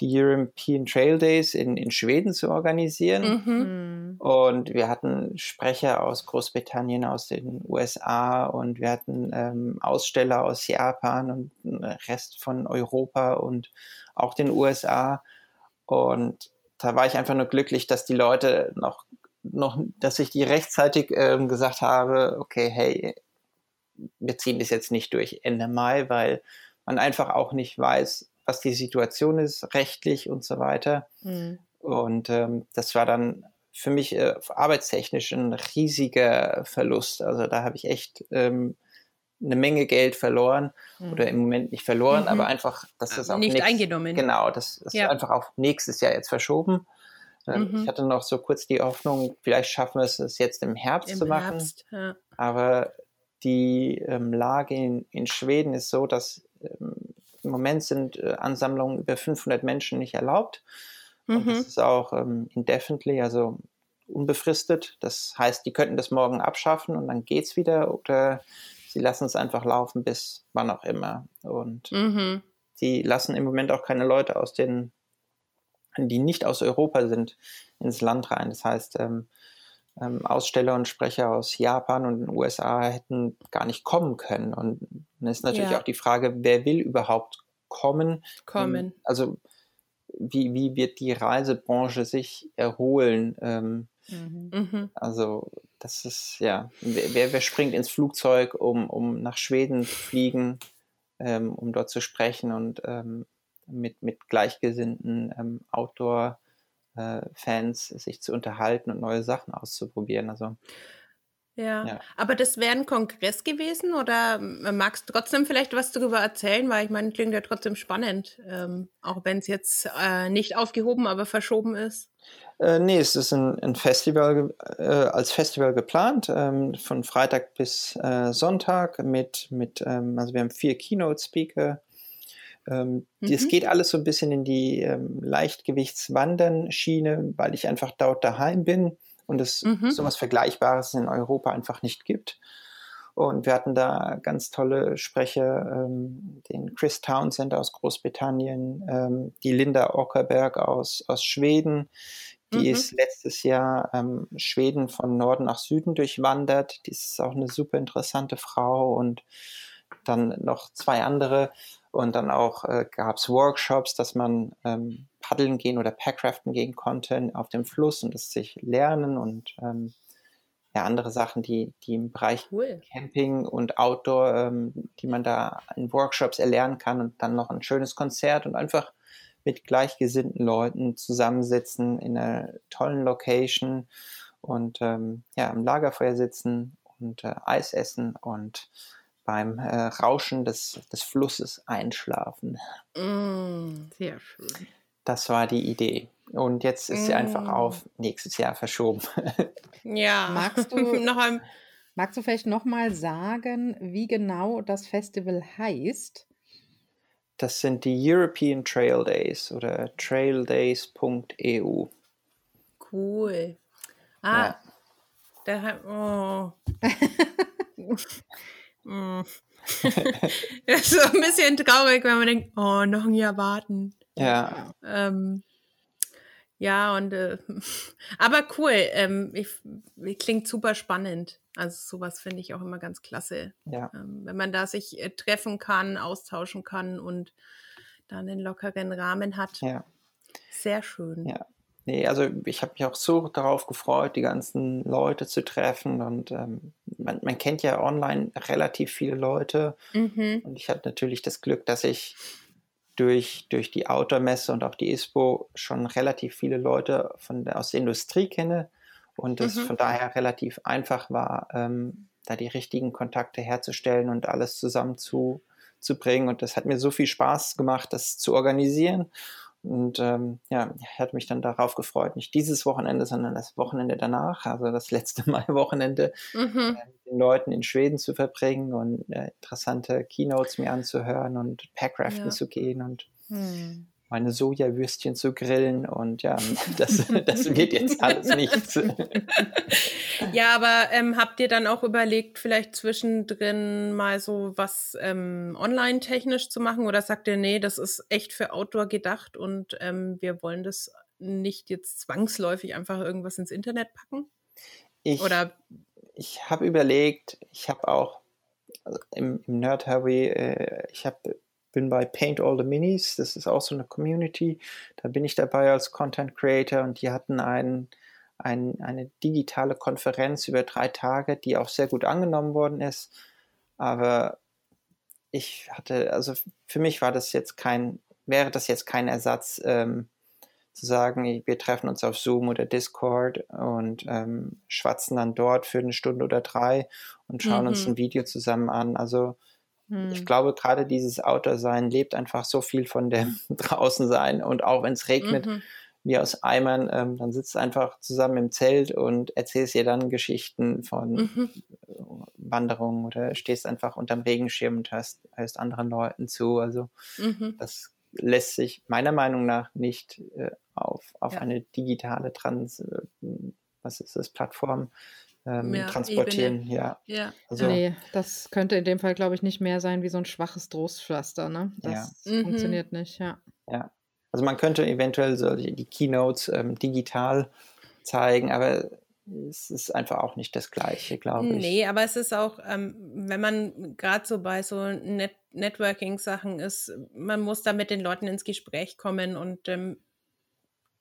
die European Trail Days in, in Schweden zu organisieren. Mhm. mhm. Und wir hatten Sprecher aus Großbritannien, aus den USA und wir hatten ähm, Aussteller aus Japan und den Rest von Europa und auch den USA. Und da war ich einfach nur glücklich, dass die Leute noch, noch dass ich die rechtzeitig ähm, gesagt habe, okay, hey, wir ziehen das jetzt nicht durch Ende Mai, weil man einfach auch nicht weiß, was die Situation ist, rechtlich und so weiter. Mhm. Und ähm, das war dann für mich äh, arbeitstechnisch ein riesiger Verlust. Also da habe ich echt ähm, eine Menge Geld verloren mhm. oder im Moment nicht verloren, mhm. aber einfach, dass das auch nicht nächst, eingenommen. Genau, das, das ja. ist einfach auf nächstes Jahr jetzt verschoben. Ähm, mhm. Ich hatte noch so kurz die Hoffnung, vielleicht schaffen wir es, es jetzt im Herbst Im zu machen. Herbst, ja. Aber die ähm, Lage in, in Schweden ist so, dass ähm, im Moment sind äh, Ansammlungen über 500 Menschen nicht erlaubt. Mhm. Und das ist auch ähm, indefinitely, also unbefristet. Das heißt, die könnten das morgen abschaffen und dann geht es wieder oder sie lassen es einfach laufen bis wann auch immer. Und mhm. die lassen im Moment auch keine Leute aus den, die nicht aus Europa sind, ins Land rein. Das heißt, ähm, ähm, Aussteller und Sprecher aus Japan und den USA hätten gar nicht kommen können. Und dann ist natürlich ja. auch die Frage, wer will überhaupt kommen? Kommen. Ähm, also wie, wie wird die Reisebranche sich erholen? Ähm, mhm. mhm. Also das ist, ja, wer, wer springt ins Flugzeug, um, um nach Schweden zu fliegen, ähm, um dort zu sprechen und ähm, mit, mit gleichgesinnten ähm, Outdoor- äh, Fans sich zu unterhalten und neue Sachen auszuprobieren. Also ja. ja. aber das wäre ein Kongress gewesen oder magst du trotzdem vielleicht was darüber erzählen, weil ich meine, klingt ja trotzdem spannend, ähm, auch wenn es jetzt äh, nicht aufgehoben, aber verschoben ist. Äh, nee, es ist ein, ein Festival äh, als Festival geplant, ähm, von Freitag bis äh, Sonntag mit, mit ähm, also wir haben vier Keynote-Speaker, Ähm, mhm. Es geht alles so ein bisschen in die ähm, Leichtgewichtswandern-Schiene, weil ich einfach dort daheim bin und es mhm. sowas Vergleichbares in Europa einfach nicht gibt. Und wir hatten da ganz tolle Sprecher, ähm, den Chris Townsend aus Großbritannien, ähm, die Linda Ockerberg aus, aus Schweden, die mhm. ist letztes Jahr ähm, Schweden von Norden nach Süden durchwandert. Die ist auch eine super interessante Frau und dann noch zwei andere. Und dann auch äh, gab es Workshops, dass man ähm, paddeln gehen oder Packraften gehen konnte auf dem Fluss und das sich lernen und ähm, ja, andere Sachen, die, die im Bereich cool. Camping und Outdoor, ähm, die man da in Workshops erlernen kann und dann noch ein schönes Konzert und einfach mit gleichgesinnten Leuten zusammensitzen in einer tollen Location und ähm, ja, am Lagerfeuer sitzen und äh, Eis essen und beim äh, Rauschen des, des Flusses einschlafen. Mm, sehr schön. Das war die Idee. Und jetzt ist sie einfach mm. auf nächstes Jahr verschoben. ja. Magst du, noch ein, magst du vielleicht nochmal sagen, wie genau das Festival heißt? Das sind die European Trail Days oder traildays.eu. Cool. Ah, ja. da hat, oh. Mm. das ist so ein bisschen traurig, wenn man denkt, oh, noch ein Jahr warten. Ja. Ähm, ja, und äh, aber cool. Ähm, ich, klingt super spannend. Also sowas finde ich auch immer ganz klasse. Ja. Ähm, wenn man da sich äh, treffen kann, austauschen kann und dann einen lockeren Rahmen hat. Ja. Sehr schön. Ja. Nee, also ich habe mich auch so darauf gefreut, die ganzen Leute zu treffen. Und ähm, man, man, kennt ja online relativ viele Leute. Mhm. Und ich hatte natürlich das Glück, dass ich durch, durch die Outdoor-Messe und auch die ISPO schon relativ viele Leute von aus der Industrie kenne und es mhm. von daher relativ einfach war, ähm, da die richtigen Kontakte herzustellen und alles zusammenzubringen. Und das hat mir so viel Spaß gemacht, das zu organisieren. Und ähm, ja, ich hatte mich dann darauf gefreut, nicht dieses Wochenende, sondern das Wochenende danach, also das letzte Mai-Wochenende, mhm. äh, mit den Leuten in Schweden zu verbringen und äh, interessante Keynotes mir anzuhören und Packraften ja. zu gehen und mhm meine Sojawürstchen zu grillen und ja, das, das wird jetzt alles nichts. Ja, aber ähm, habt ihr dann auch überlegt, vielleicht zwischendrin mal so was ähm, online-technisch zu machen oder sagt ihr, nee, das ist echt für Outdoor gedacht und ähm, wir wollen das nicht jetzt zwangsläufig einfach irgendwas ins Internet packen? Ich, oder? ich habe überlegt, ich habe auch also im, im Nerd Heavy, äh, ich habe bin bei Paint All the Minis, das ist auch so eine Community. Da bin ich dabei als Content Creator und die hatten ein, ein, eine digitale Konferenz über drei Tage, die auch sehr gut angenommen worden ist. Aber ich hatte, also für mich war das jetzt kein, wäre das jetzt kein Ersatz, ähm, zu sagen, wir treffen uns auf Zoom oder Discord und ähm, schwatzen dann dort für eine Stunde oder drei und schauen mhm. uns ein Video zusammen an. Also hm. Ich glaube, gerade dieses Outdoor-Sein lebt einfach so viel von dem Draußen-Sein und auch wenn es regnet, mhm. wie aus Eimern, ähm, dann sitzt du einfach zusammen im Zelt und erzählst ihr dann Geschichten von mhm. Wanderungen oder stehst einfach unterm Regenschirm und hörst, hörst anderen Leuten zu. Also mhm. das lässt sich meiner Meinung nach nicht äh, auf, auf ja. eine digitale Trans, äh, was ist das, Plattform ähm, transportieren. Ebene. Ja. ja. Also, nee, das könnte in dem Fall, glaube ich, nicht mehr sein wie so ein schwaches Trostpflaster. Ne? Das ja. Mhm. funktioniert mhm. nicht, ja. Ja. Also man könnte eventuell so die, die Keynotes ähm, digital zeigen, aber es ist einfach auch nicht das Gleiche, glaube ich. Nee, aber es ist auch, ähm, wenn man gerade so bei so Net Networking-Sachen ist, man muss da mit den Leuten ins Gespräch kommen und ähm,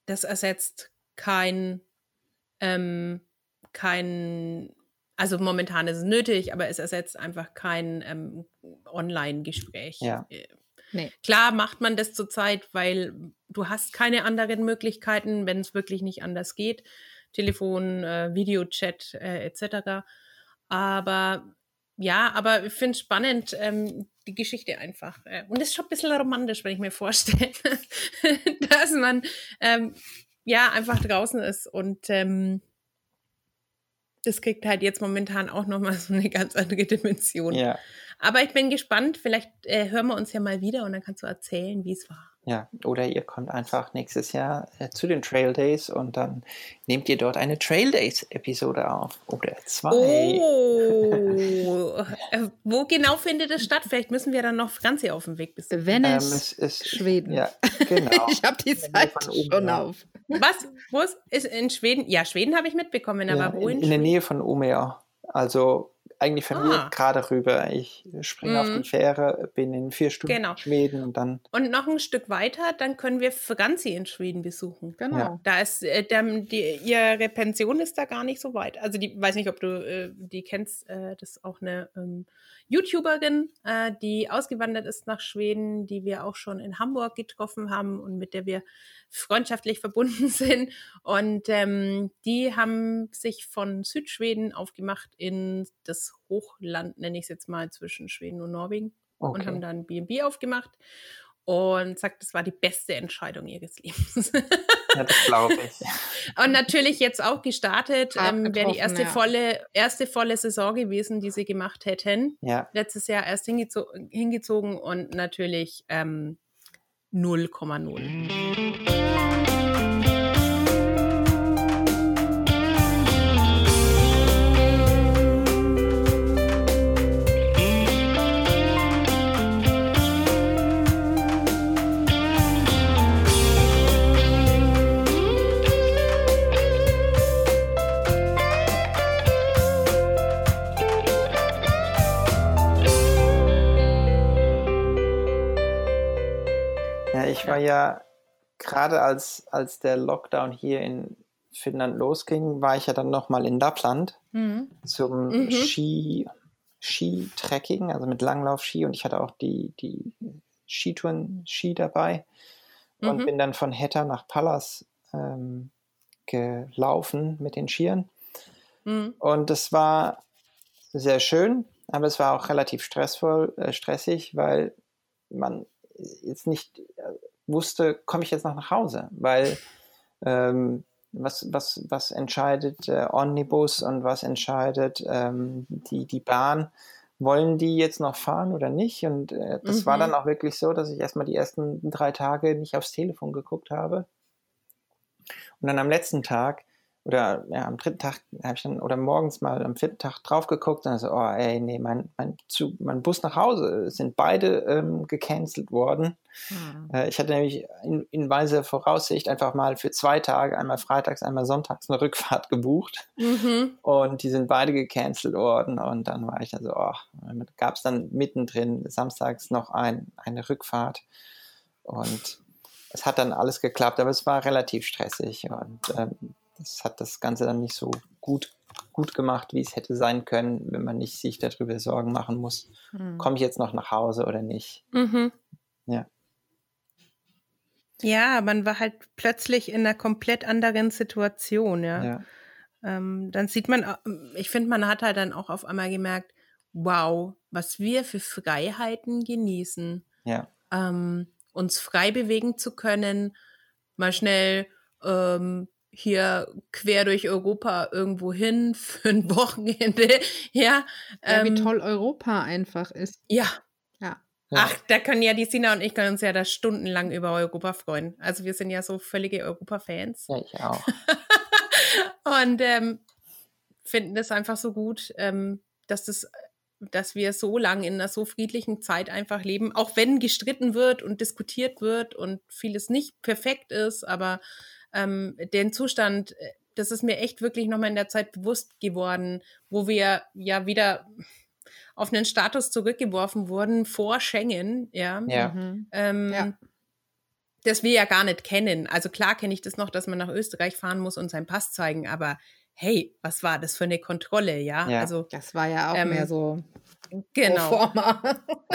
das ersetzt kein ähm, kein, also momentan ist es nötig, aber es ersetzt einfach kein ähm, Online-Gespräch. Ja. Äh, nee. Klar macht man das zurzeit, weil du hast keine anderen Möglichkeiten, wenn es wirklich nicht anders geht. Telefon, äh, Videochat äh, etc. Aber ja, aber ich finde es spannend, ähm, die Geschichte einfach. Äh, und es ist schon ein bisschen romantisch, wenn ich mir vorstelle, dass man ähm, ja einfach draußen ist und ähm, das kriegt halt jetzt momentan auch nochmal so eine ganz andere Dimension. Ja. Aber ich bin gespannt, vielleicht äh, hören wir uns ja mal wieder und dann kannst du erzählen, wie es war. Ja, oder ihr kommt einfach nächstes Jahr äh, zu den Trail Days und dann nehmt ihr dort eine Trail Days Episode auf oder zwei. Oh, äh, wo genau findet es statt? Vielleicht müssen wir dann noch ganz hier auf dem Weg bis Venice, ähm, es ist, Schweden. Ja, genau. ich habe die Seite schon auf. Was? Wo ist, ist in Schweden? Ja, Schweden habe ich mitbekommen, aber ja, wo in, in, in der Nähe von Umeå. Also eigentlich von ah. mir gerade rüber. Ich springe mhm. auf die mhm. Fähre, bin in vier Stunden genau. in Schweden und dann. Und noch ein Stück weiter, dann können wir Franzi in Schweden besuchen. Genau. Ja. Da ist äh, der, die, ihre Pension ist da gar nicht so weit. Also die weiß nicht, ob du äh, die kennst. Äh, das ist auch eine ähm, YouTuberin, äh, die ausgewandert ist nach Schweden, die wir auch schon in Hamburg getroffen haben und mit der wir freundschaftlich verbunden sind. Und ähm, die haben sich von Südschweden aufgemacht in das Hochland, nenne ich es jetzt mal, zwischen Schweden und Norwegen. Okay. Und haben dann B&B aufgemacht und sagt, das war die beste Entscheidung ihres Lebens. ja, das glaube ich. Und natürlich jetzt auch gestartet, ähm, wäre die erste ja. volle, erste volle Saison gewesen, die sie gemacht hätten. Ja. Letztes Jahr erst hingezo hingezogen und natürlich ähm, 0,0. Ich war ja gerade als, als der Lockdown hier in Finnland losging, war ich ja dann nochmal in Lappland mhm. zum mhm. Ski, Ski-Trekking, also mit Langlauf-Ski und ich hatte auch die, die Skitouren-Ski dabei und mhm. bin dann von Hetta nach Pallas ähm, gelaufen mit den Skiern. Mhm. Und es war sehr schön, aber es war auch relativ stressvoll, äh, stressig, weil man jetzt nicht wusste, komme ich jetzt noch nach Hause, weil ähm, was, was, was entscheidet äh, Omnibus und was entscheidet ähm, die, die Bahn? Wollen die jetzt noch fahren oder nicht? Und äh, das mhm. war dann auch wirklich so, dass ich erstmal die ersten drei Tage nicht aufs Telefon geguckt habe. Und dann am letzten Tag oder ja, am dritten Tag habe ich dann oder morgens mal am vierten Tag drauf geguckt und dann so, oh ey, nee, mein, mein, Zug, mein Bus nach Hause sind beide ähm, gecancelt worden. Hm. Äh, ich hatte nämlich in, in weiser Voraussicht einfach mal für zwei Tage, einmal freitags, einmal sonntags eine Rückfahrt gebucht. Mhm. Und die sind beide gecancelt worden. Und dann war ich dann so, oh, gab es dann mittendrin samstags noch ein, eine Rückfahrt. Und es hat dann alles geklappt, aber es war relativ stressig. Und ähm, das hat das Ganze dann nicht so gut, gut gemacht, wie es hätte sein können, wenn man nicht sich darüber Sorgen machen muss, mhm. komme ich jetzt noch nach Hause oder nicht. Mhm. Ja. Ja, man war halt plötzlich in einer komplett anderen Situation, ja. ja. Ähm, dann sieht man, äh, ich finde, man hat halt dann auch auf einmal gemerkt, wow, was wir für Freiheiten genießen. Ja. Ähm, uns frei bewegen zu können, mal schnell ähm, hier quer durch Europa irgendwo hin für ein Wochenende. Ja, ja ähm, wie toll Europa einfach ist. Ja. Ja. Ach, da können ja die Sina und ich können uns ja da stundenlang über Europa freuen. Also wir sind ja so völlige Europa-Fans. Ja, ich auch. und ähm, finden das einfach so gut, ähm, dass das dass wir so lange in einer so friedlichen Zeit einfach leben, auch wenn gestritten wird und diskutiert wird und vieles nicht perfekt ist, aber ähm, den Zustand, äh, das ist mir echt wirklich nochmal in der Zeit bewusst geworden, wo wir ja wieder auf einen Status zurückgeworfen wurden vor Schengen, ja. Ja. Mhm. Ähm, ja. Das wir ja gar nicht kennen. Also klar kenne ich das noch, dass man nach Österreich fahren muss und seinen Pass zeigen, aber hey, was war das für eine Kontrolle, ja? ja. Also das war ja auch ähm, mehr so genau.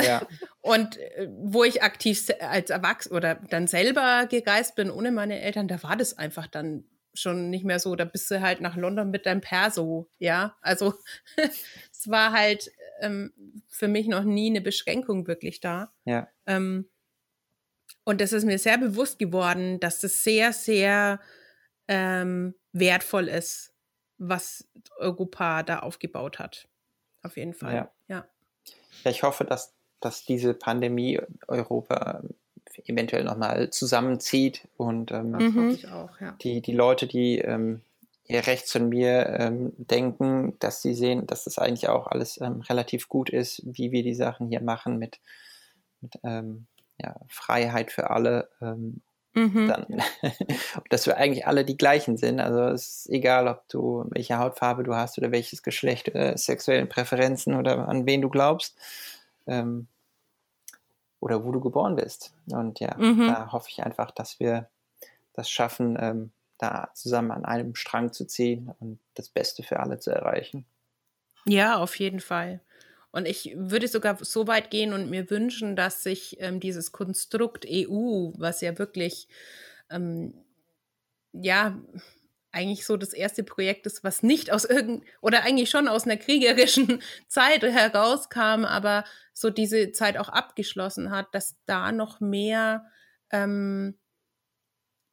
ja. Und äh, wo ich aktiv als Erwachsener oder dann selber gereist bin ohne meine Eltern, da war das einfach dann schon nicht mehr so. Da bist du halt nach London mit deinem Perso, ja. Also es war halt ähm, für mich noch nie eine Beschränkung wirklich da. Ja. Ähm, und das ist mir sehr bewusst geworden, dass das sehr, sehr ähm, wertvoll ist, was Europa da aufgebaut hat. Auf jeden Fall. Ja. Ja. Ich hoffe, dass, dass diese Pandemie Europa eventuell nochmal zusammenzieht und ähm, mhm. auch, ja. die, die Leute, die ähm, hier rechts von mir ähm, denken, dass sie sehen, dass das eigentlich auch alles ähm, relativ gut ist, wie wir die Sachen hier machen mit, mit ähm, ja, Freiheit für alle. Mhm. Dann, dass wir eigentlich alle die gleichen sind. Also es ist egal, ob du welche Hautfarbe du hast oder welches Geschlecht, äh, sexuellen Präferenzen oder an wen du glaubst. Ähm, oder wo du geboren bist. Und ja, mhm. da hoffe ich einfach, dass wir das schaffen, ähm, da zusammen an einem Strang zu ziehen und das Beste für alle zu erreichen. Ja, auf jeden Fall. Und ich würde sogar so weit gehen und mir wünschen, dass sich ähm, dieses Konstrukt EU, was ja wirklich, ähm, ja, eigentlich so das erste Projekt ist, was nicht aus irgend oder eigentlich schon aus einer kriegerischen Zeit herauskam, aber so diese Zeit auch abgeschlossen hat, dass da noch mehr ähm,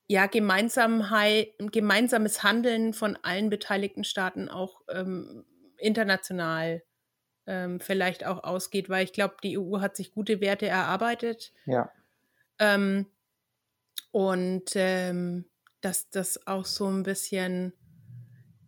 ja Gemeinsamheit, gemeinsames Handeln von allen beteiligten Staaten auch ähm, international ähm, vielleicht auch ausgeht, weil ich glaube, die EU hat sich gute Werte erarbeitet. Ja. Ähm, und ähm, dass das auch so ein bisschen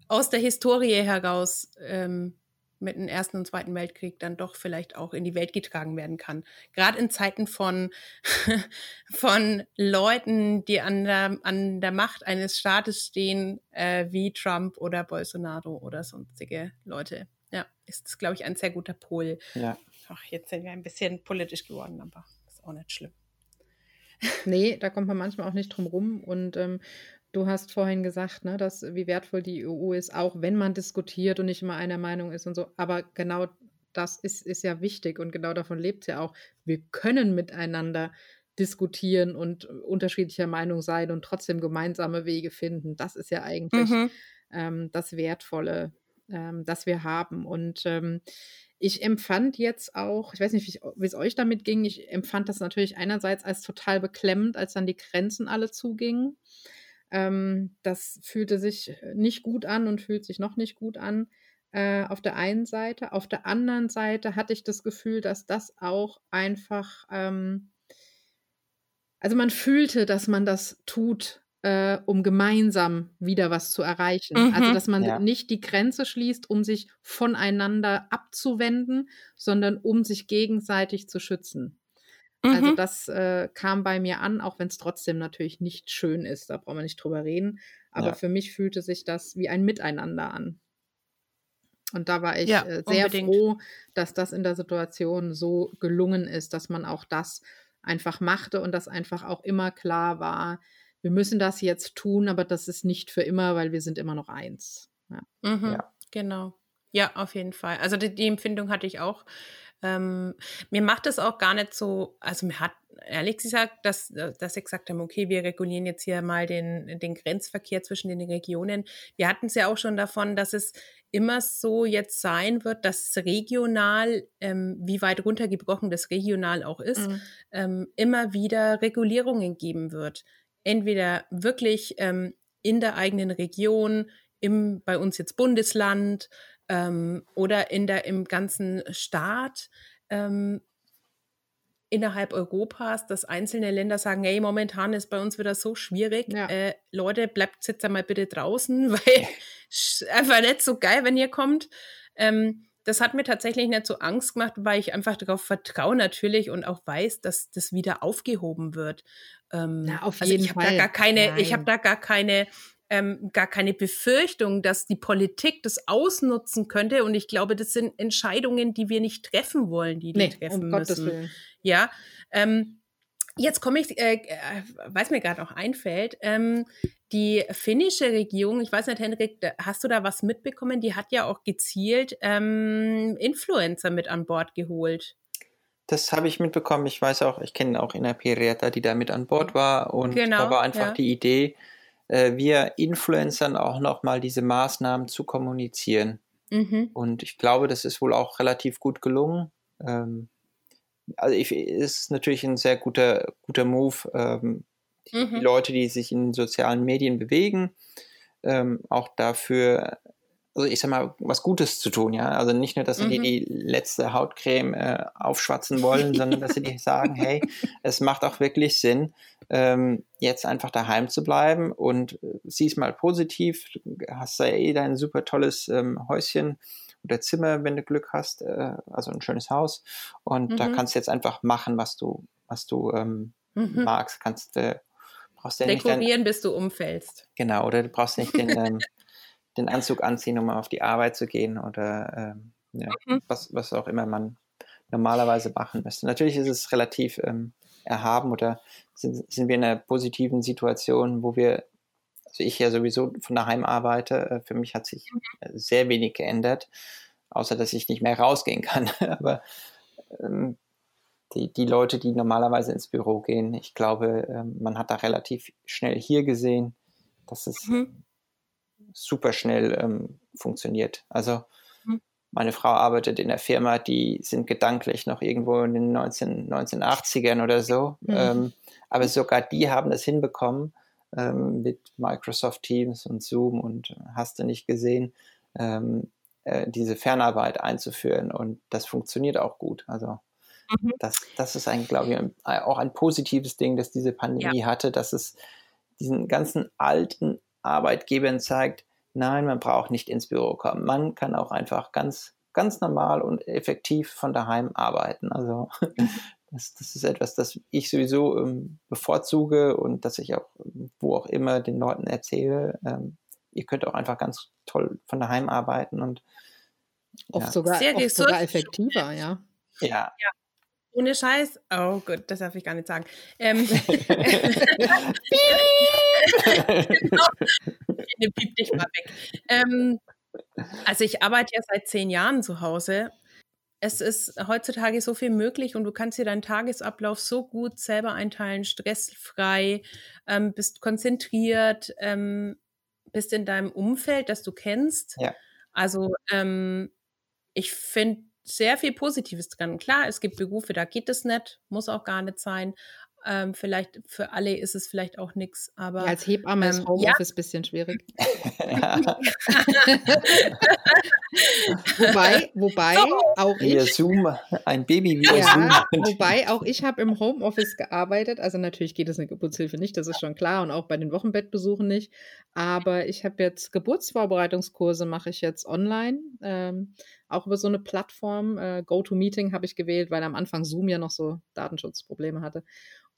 aus der Historie heraus ähm, mit dem Ersten und Zweiten Weltkrieg dann doch vielleicht auch in die Welt getragen werden kann. Gerade in Zeiten von, von Leuten, die an der, an der Macht eines Staates stehen, äh, wie Trump oder Bolsonaro oder sonstige Leute. Ja, ist das, glaube ich, ein sehr guter Pol. Ja. Ach, jetzt sind wir ein bisschen politisch geworden, aber ist auch nicht schlimm. Nee, da kommt man manchmal auch nicht drum rum. Und ähm, du hast vorhin gesagt, ne, dass wie wertvoll die EU ist, auch wenn man diskutiert und nicht immer einer Meinung ist und so. Aber genau das ist, ist ja wichtig und genau davon lebt es ja auch. Wir können miteinander diskutieren und unterschiedlicher Meinung sein und trotzdem gemeinsame Wege finden. Das ist ja eigentlich mhm. ähm, das Wertvolle, ähm, das wir haben. Und ähm, ich empfand jetzt auch, ich weiß nicht, wie es euch damit ging, ich empfand das natürlich einerseits als total beklemmend, als dann die Grenzen alle zugingen. Ähm, das fühlte sich nicht gut an und fühlt sich noch nicht gut an. Äh, auf der einen Seite. Auf der anderen Seite hatte ich das Gefühl, dass das auch einfach, ähm, also man fühlte, dass man das tut, äh, um gemeinsam wieder was zu erreichen. Also, mhm. Also, dass man ja. nicht die Grenze schließt, um sich voneinander abzuwenden, sondern um sich gegenseitig zu schützen. Also, mhm. Also das äh, kam bei mir an, auch wenn es trotzdem natürlich nicht schön ist, da brauchen wir nicht drüber reden. Aber ja. für mich fühlte sich das wie ein Miteinander an. Und da war ich ja, äh, sehr unbedingt. froh, dass das in der Situation so gelungen ist, dass man auch das einfach machte und dass einfach auch immer klar war, wir müssen das jetzt tun, aber das ist nicht für immer, weil wir sind immer noch eins. Ja. Mhm, ja. Genau. Ja, auf jeden Fall. Also die, die Empfindung hatte ich auch. Ähm, mir macht es auch gar nicht so, also mir hat ehrlich gesagt, dass, dass sie gesagt haben, okay, wir regulieren jetzt hier mal den, den Grenzverkehr zwischen den Regionen. Wir hatten es ja auch schon davon, dass es immer so jetzt sein wird, dass regional, ähm, wie weit runtergebrochen das regional auch ist, mhm. ähm, immer wieder Regulierungen geben wird entweder wirklich ähm, in der eigenen Region, im, bei uns jetzt Bundesland ähm, oder in der, im ganzen Staat ähm, innerhalb Europas, dass einzelne Länder sagen, hey, momentan ist bei uns wieder so schwierig. Ja. Äh, Leute, bleibt jetzt einmal bitte draußen, weil einfach nicht so geil, wenn ihr kommt. Ähm, das hat mir tatsächlich nicht so Angst gemacht, weil ich einfach darauf vertraue natürlich und auch weiß, dass das wieder aufgehoben wird. Ähm, Na, auf also jeden ich Fall. Da gar keine, ich habe da gar keine, ähm, gar keine Befürchtung, dass die Politik das ausnutzen könnte. Und ich glaube, das sind Entscheidungen, die wir nicht treffen wollen, die die nee, treffen um müssen. Gottes Willen. Ja. Ähm, Jetzt komme ich, äh, äh was mir gerade auch einfällt, ähm, die finnische Regierung, ich weiß nicht, Henrik, hast du da was mitbekommen? Die hat ja auch gezielt ähm, Influencer mit an Bord geholt. Das habe ich mitbekommen. Ich weiß auch, ich kenne auch Ina Perieta, die da mit an Bord war. Und genau, da war einfach ja. die Idee, äh, wir Influencern auch nochmal diese Maßnahmen zu kommunizieren. Mhm. Und ich glaube, das ist wohl auch relativ gut gelungen. Ähm, also ich, ist natürlich ein sehr guter, guter Move. Ähm, die, mhm. die, Leute, die sich in sozialen Medien bewegen, ähm, auch dafür also ich sag mal, was Gutes zu tun, ja. Also nicht nur, dass sie mhm. dir die letzte Hautcreme äh, aufschwatzen wollen, sondern dass sie dir sagen, hey, es macht auch wirklich Sinn, ähm, jetzt einfach daheim zu bleiben und äh, siehst mal positiv, hast da eh dein super tolles ähm, Häuschen oder Zimmer, wenn du Glück hast, äh, also ein schönes Haus. Und mhm. da kannst du jetzt einfach machen, was du, was du ähm, mhm. magst. Kannst äh, brauchst ja Dekorieren, nicht dein, bis du umfällst. Genau, oder du brauchst nicht den, ähm, den Anzug anziehen, um auf die Arbeit zu gehen oder ähm, ja, mhm. was, was auch immer man normalerweise machen müsste. Natürlich ist es relativ ähm, erhaben oder sind, sind wir in einer positiven Situation, wo wir, also ich ja sowieso von daheim arbeite, äh, für mich hat sich mhm. sehr wenig geändert, außer dass ich nicht mehr rausgehen kann. Aber ähm, die, die Leute, die normalerweise ins Büro gehen, ich glaube, ähm, man hat da relativ schnell hier gesehen, dass es mhm. super schnell ähm, funktioniert. Also mhm. meine Frau arbeitet in der Firma, die sind gedanklich noch irgendwo in den 19, 1980ern oder so. Mhm. Ähm, aber sogar die haben es hinbekommen ähm, mit Microsoft Teams und Zoom und hast du nicht gesehen, ähm, äh, diese Fernarbeit einzuführen. Und das funktioniert auch gut. Also Mhm. Das, das ist ein, glaube ich, auch ein positives Ding, dass diese Pandemie ja. hatte, dass es diesen ganzen alten Arbeitgebern zeigt, nein, man braucht nicht ins Büro kommen. Man kann auch einfach ganz, ganz normal und effektiv von daheim arbeiten. Also mhm. das, das ist etwas, das ich sowieso ähm, bevorzuge und dass ich auch, wo auch immer den Leuten erzähle, ähm, ihr könnt auch einfach ganz toll von daheim arbeiten und oft ja. sogar, oft sogar effektiver, ja. Ja. ja. Ohne Scheiß. Oh Gott, das darf ich gar nicht sagen. Ähm, genau. Piep dich mal weg. Ähm, also ich arbeite ja seit zehn Jahren zu Hause. Es ist heutzutage so viel möglich und du kannst dir deinen Tagesablauf so gut selber einteilen, stressfrei, ähm, bist konzentriert, ähm, bist in deinem Umfeld, das du kennst. Ja. Also ähm, ich finde sehr viel Positives dran. Klar, es gibt Berufe, da geht es nicht, muss auch gar nicht sein. Ähm, vielleicht für alle ist es vielleicht auch nichts, aber. Ja, als Hebamme ähm, ist Homeoffice ein ja. bisschen schwierig. wobei, wobei auch ich. Via Zoom, ein Baby via ja, Zoom. Wobei auch ich habe im Homeoffice gearbeitet. Also natürlich geht es in der Geburtshilfe nicht, das ist schon klar und auch bei den Wochenbettbesuchen nicht. Aber ich habe jetzt Geburtsvorbereitungskurse, mache ich jetzt online. Ähm, auch über so eine Plattform. Äh, GoToMeeting habe ich gewählt, weil am Anfang Zoom ja noch so Datenschutzprobleme hatte.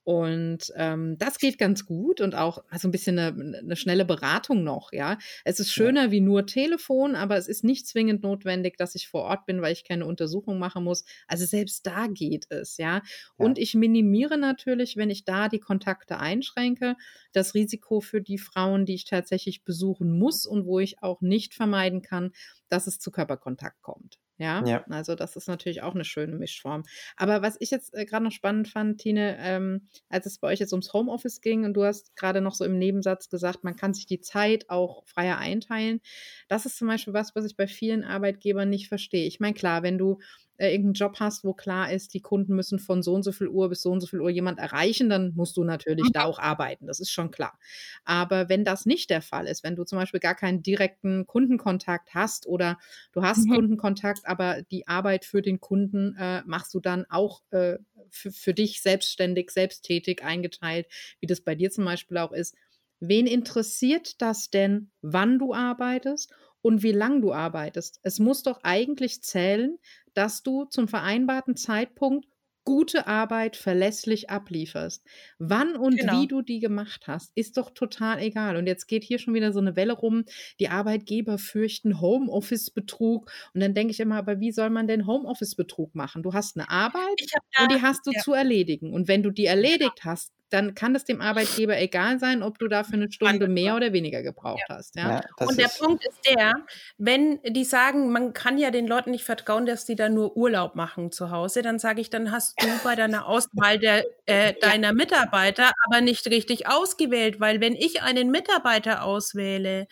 Und ähm, das geht ganz gut und auch so ein bisschen eine, eine schnelle Beratung noch, ja. Es ist schöner ja. wie nur Telefon, aber es ist nicht zwingend notwendig, dass ich vor Ort bin, weil ich keine Untersuchung machen muss. Also selbst da geht es, ja. ja. Und ich minimiere natürlich, wenn ich da die Kontakte einschränke, das Risiko für die Frauen, die ich tatsächlich besuchen muss und wo ich auch nicht vermeiden kann, dass es zu Körperkontakt kommt. Ja? ja, also das ist natürlich auch eine schöne Mischform. Aber was ich jetzt äh, gerade noch spannend fand, Tine, ähm, als es bei euch jetzt ums Homeoffice ging und du hast gerade noch so im Nebensatz gesagt, man kann sich die Zeit auch freier einteilen. Das ist zum Beispiel was, was ich bei vielen Arbeitgebern nicht verstehe. Ich meine, klar, wenn du äh, irgendeinen Job hast, wo klar ist, die Kunden müssen von so und so viel Uhr bis so und so viel Uhr jemand erreichen, dann musst du natürlich mhm. da auch arbeiten. Das ist schon klar. Aber wenn das nicht der Fall ist, wenn du zum Beispiel gar keinen direkten Kundenkontakt hast oder du hast mhm. Kundenkontakt, aber die Arbeit für den Kunden äh, machst du dann auch äh, für, für dich selbstständig, selbsttätig eingeteilt, wie das bei dir zum Beispiel auch ist. Wen interessiert das denn, wann du arbeitest und wie lang du arbeitest? Es muss doch eigentlich zählen, dass du zum vereinbarten Zeitpunkt gute Arbeit verlässlich ablieferst. Wann und genau. wie du die gemacht hast, ist doch total egal. Und jetzt geht hier schon wieder so eine Welle rum, die Arbeitgeber fürchten Homeoffice-Betrug. Und dann denke ich immer, aber wie soll man denn Homeoffice-Betrug machen? Du hast eine Arbeit und die hast du ja. zu erledigen. Und wenn du die erledigt ja. hast, dann kann es dem Arbeitgeber egal sein, ob du dafür eine Stunde mehr oder weniger gebraucht ja. hast. Ja? ja und der Punkt ist der, wenn die sagen, man kann ja den Leuten nicht vertrauen, dass die da nur Urlaub machen zu Hause, dann sage ich, dann hast du bei deiner Auswahl der, äh, deiner Mitarbeiter aber nicht richtig ausgewählt, weil wenn ich einen Mitarbeiter auswähle,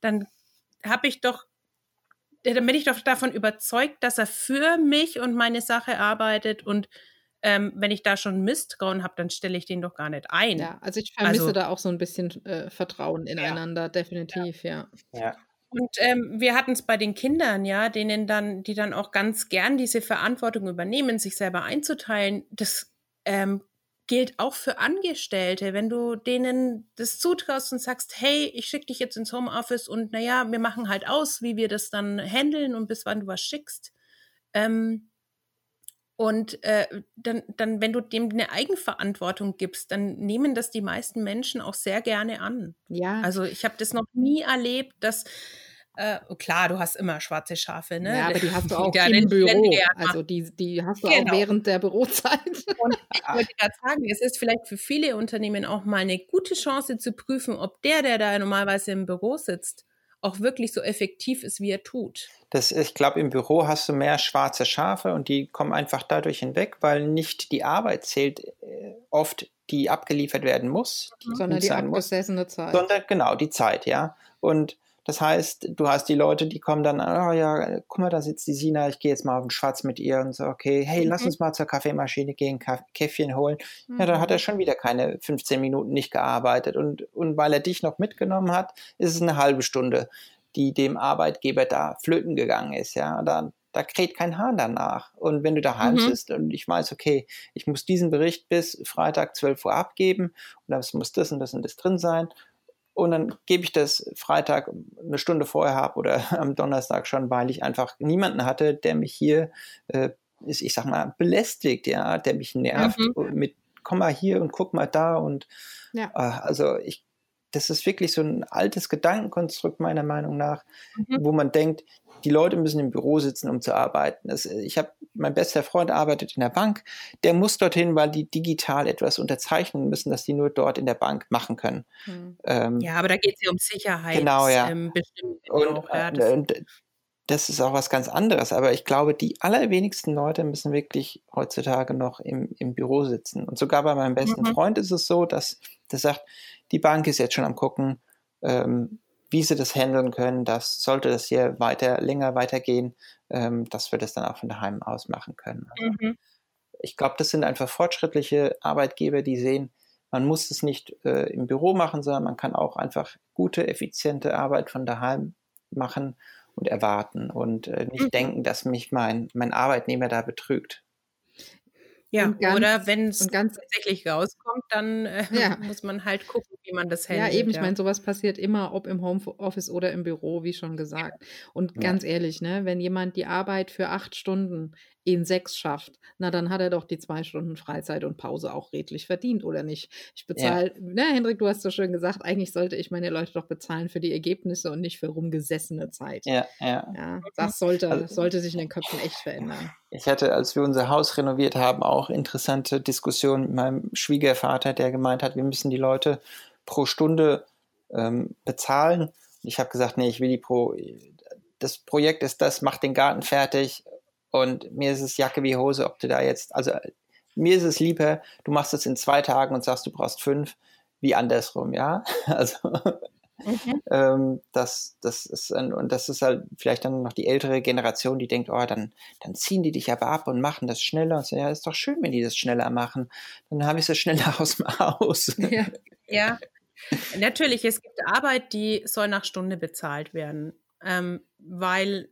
dann habe ich doch dann bin ich doch davon überzeugt, dass er für mich und meine Sache arbeitet und ähm, wenn ich da schon Misstrauen habe, dann stelle ich den doch gar nicht ein. Ja, also ich vermisse also, da auch so ein bisschen äh, Vertrauen ineinander, ja. definitiv, ja. ja. Und ähm, wir hatten es bei den Kindern, ja, denen dann, die dann auch ganz gern diese Verantwortung übernehmen, sich selber einzuteilen. Das ähm, gilt auch für Angestellte, wenn du denen das zutraust und sagst, hey, ich schicke dich jetzt ins Homeoffice und naja, wir machen halt aus, wie wir das dann handeln und bis wann du was schickst. Ähm, und äh, dann, dann, wenn du dem eine Eigenverantwortung gibst, dann nehmen das die meisten Menschen auch sehr gerne an. Ja. Also ich habe das noch nie erlebt, dass äh, klar, du hast immer schwarze Schafe, ne? Ja, aber die hast du auch ja, im Büro. Also die, die hast du genau. auch während der Bürozeit. Und ich wollte gerade sagen, es ist vielleicht für viele Unternehmen auch mal eine gute Chance zu prüfen, ob der, der da normalerweise im Büro sitzt, auch wirklich so effektiv ist, wie er tut. Das, ich glaube, im Büro hast du mehr schwarze Schafe und die kommen einfach dadurch hinweg, weil nicht die Arbeit zählt äh, oft, die abgeliefert werden muss, die sondern die abgesessene muss, Zeit. Sondern genau die Zeit, ja. Und das heißt, du hast die Leute, die kommen dann, oh ja, guck mal, da sitzt die Sina, ich gehe jetzt mal auf den Schwarz mit ihr und so, okay, hey, mhm. lass uns mal zur Kaffeemaschine gehen, Kaff Käffchen holen. Mhm. Ja, dann hat er mhm. schon wieder keine 15 Minuten nicht gearbeitet. Und, und weil er dich noch mitgenommen hat, ist es eine halbe Stunde, die dem Arbeitgeber da flöten gegangen ist, ja. Da, da kräht kein Hahn danach. Und wenn du daheim mhm. sitzt und ich weiß, okay, ich muss diesen Bericht bis Freitag 12 Uhr abgeben und das muss das und das und das drin sein und dann gebe ich das Freitag eine Stunde vorher habe oder am Donnerstag schon, weil ich einfach niemanden hatte, der mich hier, äh, ist, ich sag mal, belästigt, ja, der mich nervt mhm. mit, komm mal hier und guck mal da und ja. äh, also ich, das ist wirklich so ein altes Gedankenkonstrukt meiner Meinung nach, mhm. wo man denkt, die Leute müssen im Büro sitzen, um zu arbeiten. Das, ich habe, mein bester Freund arbeitet in der Bank, der muss dorthin, weil die digital etwas unterzeichnen müssen, dass die nur dort in der Bank machen können. Mhm. Ähm, ja, aber da geht es ja um Sicherheit. Genau, ja. Ähm, bestimmt und, auch, ja, das, und das ist auch was ganz anderes. Aber ich glaube, die allerwenigsten Leute müssen wirklich heutzutage noch im, im Büro sitzen. Und sogar bei meinem besten mhm. Freund ist es so, dass der sagt, die Bank ist jetzt schon am gucken, ähm, wie sie das handeln können, dass sollte das hier weiter, länger weitergehen, ähm, dass wir das dann auch von daheim aus machen können. Mhm. Ich glaube, das sind einfach fortschrittliche Arbeitgeber, die sehen, man muss es nicht äh, im Büro machen, sondern man kann auch einfach gute, effiziente Arbeit von daheim machen und erwarten und äh, nicht mhm. denken, dass mich mein, mein Arbeitnehmer da betrügt. Ja, ganz, oder wenn es tatsächlich rauskommt, dann äh, ja. muss man halt gucken, wie man das handelt. Ja, eben, ich meine, sowas passiert immer, ob im Homeoffice oder im Büro, wie schon gesagt. Und ja. ganz ehrlich, ne, wenn jemand die Arbeit für acht Stunden in sechs schafft, na dann hat er doch die zwei Stunden Freizeit und Pause auch redlich verdient, oder nicht? Ich bezahle, ja. ne, Hendrik, du hast so schön gesagt, eigentlich sollte ich meine Leute doch bezahlen für die Ergebnisse und nicht für rumgesessene Zeit. Ja, ja. ja das sollte, also, sollte sich in den Köpfen echt verändern. Ich hatte, als wir unser Haus renoviert haben, auch interessante Diskussionen mit meinem Schwiegervater, der gemeint hat, wir müssen die Leute pro Stunde ähm, bezahlen. Ich habe gesagt, nee, ich will die pro, das Projekt ist das, mach den Garten fertig, und mir ist es Jacke wie Hose, ob du da jetzt, also mir ist es lieber, du machst es in zwei Tagen und sagst, du brauchst fünf, wie andersrum, ja. Also mhm. ähm, das, das ist ein, und das ist halt vielleicht dann noch die ältere Generation, die denkt, oh, dann, dann ziehen die dich aber ab und machen das schneller. Und so, ja, ist doch schön, wenn die das schneller machen. Dann habe ich es schneller aus dem Haus. Ja. ja. Natürlich, es gibt Arbeit, die soll nach Stunde bezahlt werden. Ähm, weil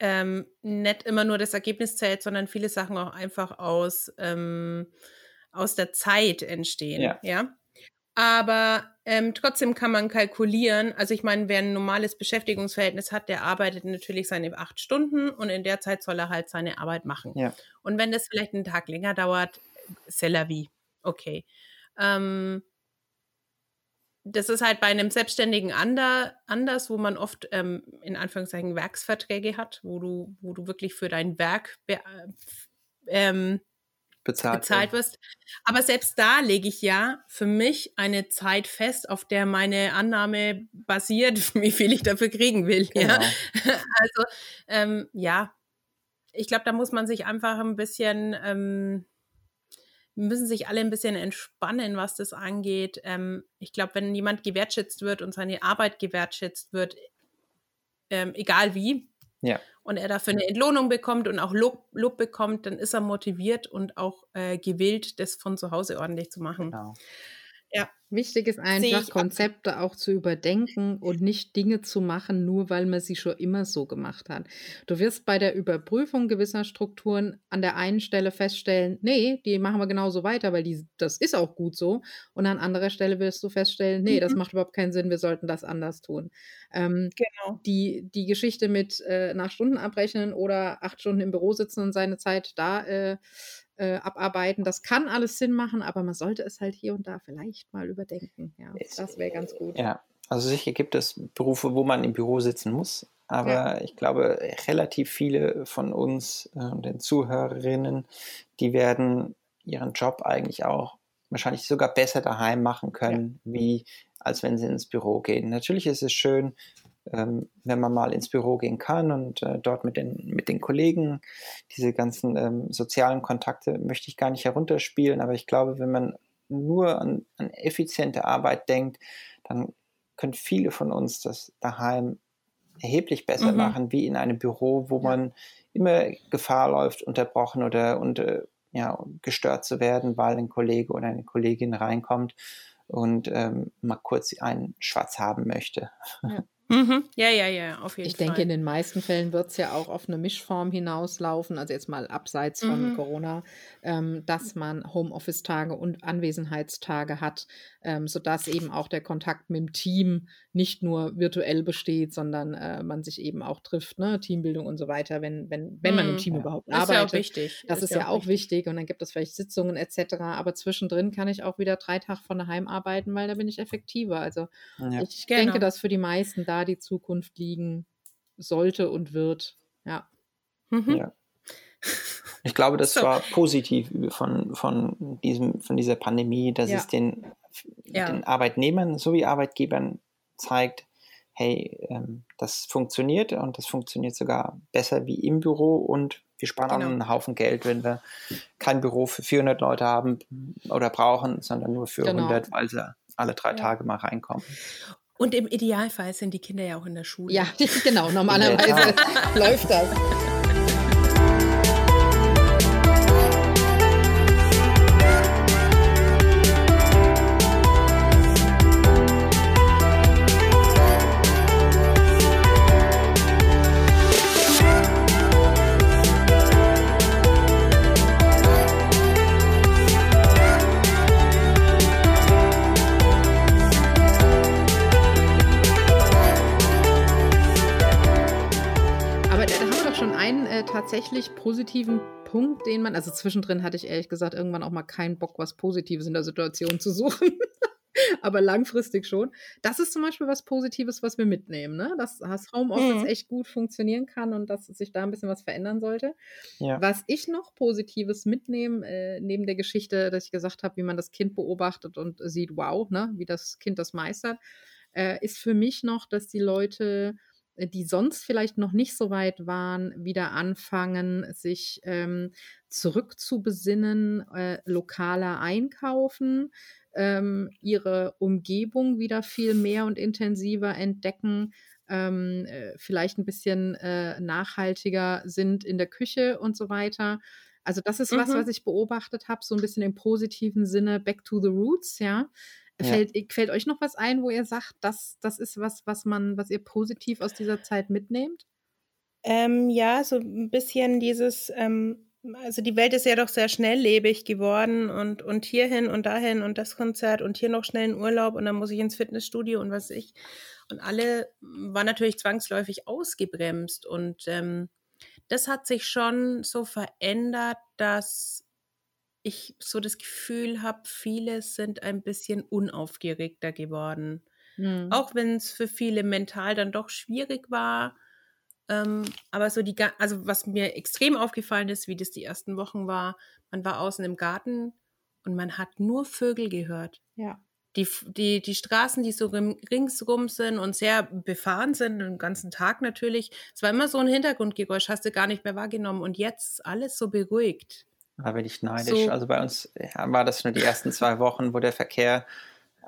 ähm, nicht immer nur das Ergebnis zählt, sondern viele Sachen auch einfach aus, ähm, aus der Zeit entstehen. Ja. ja? Aber ähm, trotzdem kann man kalkulieren. Also ich meine, wer ein normales Beschäftigungsverhältnis hat, der arbeitet natürlich seine acht Stunden und in der Zeit soll er halt seine Arbeit machen. Ja. Und wenn das vielleicht einen Tag länger dauert, c'est la vie. Okay. Ähm, das ist halt bei einem Selbstständigen ander, anders, wo man oft ähm, in Anführungszeichen Werksverträge hat, wo du, wo du wirklich für dein Werk be, ähm, bezahlt, bezahlt wirst. Aber selbst da lege ich ja für mich eine Zeit fest, auf der meine Annahme basiert, wie viel ich dafür kriegen will. Genau. Ja? Also ähm, ja, ich glaube, da muss man sich einfach ein bisschen ähm, müssen sich alle ein bisschen entspannen, was das angeht. Ähm, ich glaube, wenn jemand gewertschätzt wird und seine Arbeit gewertschätzt wird, ähm, egal wie, ja. und er dafür eine Entlohnung bekommt und auch Lob, Lob bekommt, dann ist er motiviert und auch äh, gewillt, das von zu Hause ordentlich zu machen. Genau. Ja. Wichtig ist einfach, Konzepte auch zu überdenken und nicht Dinge zu machen, nur weil man sie schon immer so gemacht hat. Du wirst bei der Überprüfung gewisser Strukturen an der einen Stelle feststellen, nee, die machen wir genauso weiter, weil die, das ist auch gut so. Und an anderer Stelle wirst du feststellen, nee, mhm. das macht überhaupt keinen Sinn, wir sollten das anders tun. Ähm, genau. Die, die Geschichte mit äh, nach Stunden abrechnen oder acht Stunden im Büro sitzen und seine Zeit da äh, äh, abarbeiten. Das kann alles Sinn machen, aber man sollte es halt hier und da vielleicht mal überdenken. Ja, das wäre ganz gut. Ja, also sicher gibt es Berufe, wo man im Büro sitzen muss, aber ja. ich glaube, relativ viele von uns äh, und den Zuhörerinnen, die werden ihren Job eigentlich auch wahrscheinlich sogar besser daheim machen können, ja. wie als wenn sie ins Büro gehen. Natürlich ist es schön, ähm, wenn man mal ins Büro gehen kann und äh, dort mit den, mit den Kollegen diese ganzen ähm, sozialen Kontakte möchte ich gar nicht herunterspielen, aber ich glaube, wenn man nur an, an effiziente Arbeit denkt, dann können viele von uns das daheim erheblich besser mhm. machen, wie in einem Büro, wo man immer Gefahr läuft, unterbrochen oder und, äh, ja, gestört zu werden, weil ein Kollege oder eine Kollegin reinkommt und ähm, mal kurz einen Schwarz haben möchte. Ja. Mhm. Ja, ja, ja, auf jeden ich Fall. Ich denke, in den meisten Fällen wird es ja auch auf eine Mischform hinauslaufen, also jetzt mal abseits von mhm. Corona, ähm, dass man Homeoffice-Tage und Anwesenheitstage hat, ähm, sodass eben auch der Kontakt mit dem Team nicht nur virtuell besteht, sondern äh, man sich eben auch trifft, ne? Teambildung und so weiter, wenn, wenn, wenn man im mhm. Team überhaupt ist arbeitet. Das ist ja auch wichtig. Das ist, ist ja auch wichtig. wichtig und dann gibt es vielleicht Sitzungen etc. Aber zwischendrin kann ich auch wieder drei Tage von daheim arbeiten, weil da bin ich effektiver. Also ja. ich genau. denke, dass für die meisten da die Zukunft liegen sollte und wird. Ja. Mhm. ja. Ich glaube, das so. war positiv von, von, diesem, von dieser Pandemie, dass ja. es den, ja. den Arbeitnehmern sowie Arbeitgebern zeigt, hey, ähm, das funktioniert und das funktioniert sogar besser wie im Büro und wir sparen genau. auch einen Haufen Geld, wenn wir kein Büro für 400 Leute haben oder brauchen, sondern nur für genau. 100, weil sie alle drei ja. Tage mal reinkommen. Und im Idealfall sind die Kinder ja auch in der Schule. Ja, genau. Normalerweise läuft das. Tatsächlich positiven Punkt, den man, also zwischendrin hatte ich ehrlich gesagt irgendwann auch mal keinen Bock, was Positives in der Situation zu suchen. aber langfristig schon. Das ist zum Beispiel was Positives, was wir mitnehmen, ne? dass das Homeoffice mhm. echt gut funktionieren kann und dass sich da ein bisschen was verändern sollte. Ja. Was ich noch Positives mitnehme, äh, neben der Geschichte, dass ich gesagt habe, wie man das Kind beobachtet und sieht, wow, ne? wie das Kind das meistert, äh, ist für mich noch, dass die Leute die sonst vielleicht noch nicht so weit waren, wieder anfangen, sich ähm, zurückzubesinnen, äh, lokaler einkaufen, ähm, ihre Umgebung wieder viel mehr und intensiver entdecken, ähm, äh, vielleicht ein bisschen äh, nachhaltiger sind in der Küche und so weiter. Also das ist mhm. was, was ich beobachtet habe, so ein bisschen im positiven Sinne, back to the roots, ja. Fällt, ja. fällt euch noch was ein, wo ihr sagt, das, das ist was, was man, was ihr positiv aus dieser Zeit mitnehmt? Ähm, ja, so ein bisschen dieses, ähm, also die Welt ist ja doch sehr schnelllebig geworden und, und hierhin und dahin und das Konzert und hier noch schnell einen Urlaub und dann muss ich ins Fitnessstudio und was ich. Und alle waren natürlich zwangsläufig ausgebremst und ähm, das hat sich schon so verändert, dass ich so das Gefühl habe, viele sind ein bisschen unaufgeregter geworden. Mhm. Auch wenn es für viele mental dann doch schwierig war. Ähm, aber so die, also was mir extrem aufgefallen ist, wie das die ersten Wochen war, man war außen im Garten und man hat nur Vögel gehört. Ja. Die, die, die Straßen, die so ringsrum sind und sehr befahren sind, den ganzen Tag natürlich. Es war immer so ein Hintergrundgeräusch, hast du gar nicht mehr wahrgenommen. Und jetzt alles so beruhigt. Da bin ich neidisch. So. Also bei uns ja, war das nur die ersten zwei Wochen, wo der Verkehr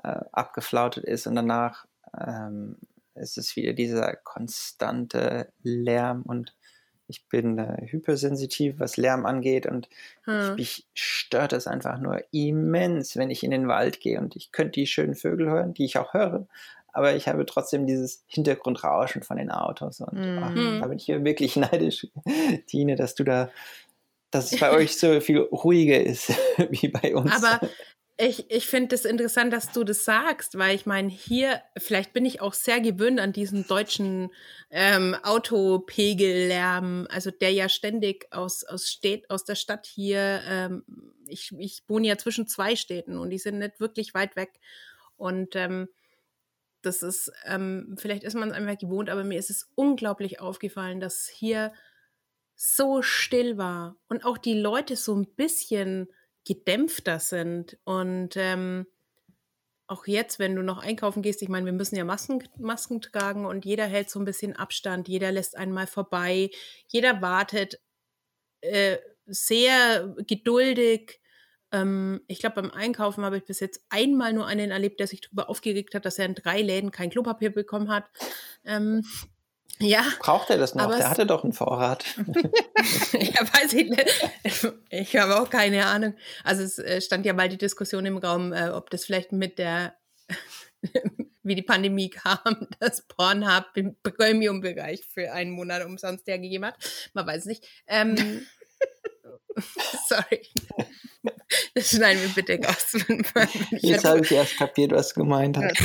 äh, abgeflautet ist und danach ähm, ist es wieder dieser konstante Lärm und ich bin äh, hypersensitiv, was Lärm angeht und hm. mich stört es einfach nur immens, wenn ich in den Wald gehe und ich könnte die schönen Vögel hören, die ich auch höre, aber ich habe trotzdem dieses Hintergrundrauschen von den Autos und mhm. ach, da bin ich hier wirklich neidisch, Tine, dass du da, dass es bei euch so viel ruhiger ist wie bei uns. Aber ich, ich finde es das interessant, dass du das sagst, weil ich meine, hier, vielleicht bin ich auch sehr gewöhnt an diesen deutschen ähm, Autopegellärm, also der ja ständig aus, aus, Städt, aus der Stadt hier, ähm, ich, ich wohne ja zwischen zwei Städten und die sind nicht wirklich weit weg. Und ähm, das ist, ähm, vielleicht ist man es einfach gewohnt, aber mir ist es unglaublich aufgefallen, dass hier so still war und auch die Leute so ein bisschen gedämpfter sind. Und ähm, auch jetzt, wenn du noch einkaufen gehst, ich meine, wir müssen ja Masken, Masken tragen und jeder hält so ein bisschen Abstand, jeder lässt einmal vorbei, jeder wartet äh, sehr geduldig ähm, ich glaube, beim Einkaufen habe ich bis jetzt einmal nur einen erlebt, der sich darüber aufgeregt hat, dass er in drei Läden kein Klopapier bekommen hat. Ähm, ja. Braucht er das noch? Der hatte doch einen Vorrat. ja, weiß ich nicht. Ich habe auch keine Ahnung. Also es äh, stand ja mal die Diskussion im Raum, äh, ob das vielleicht mit der, wie die Pandemie kam, das Pornhub im Premium-Bereich für einen Monat umsonst hergegeben hat. Man weiß es nicht. Ähm, sorry. Das schneiden wir bitte raus. Jetzt habe ich erst kapiert, was gemeint hast.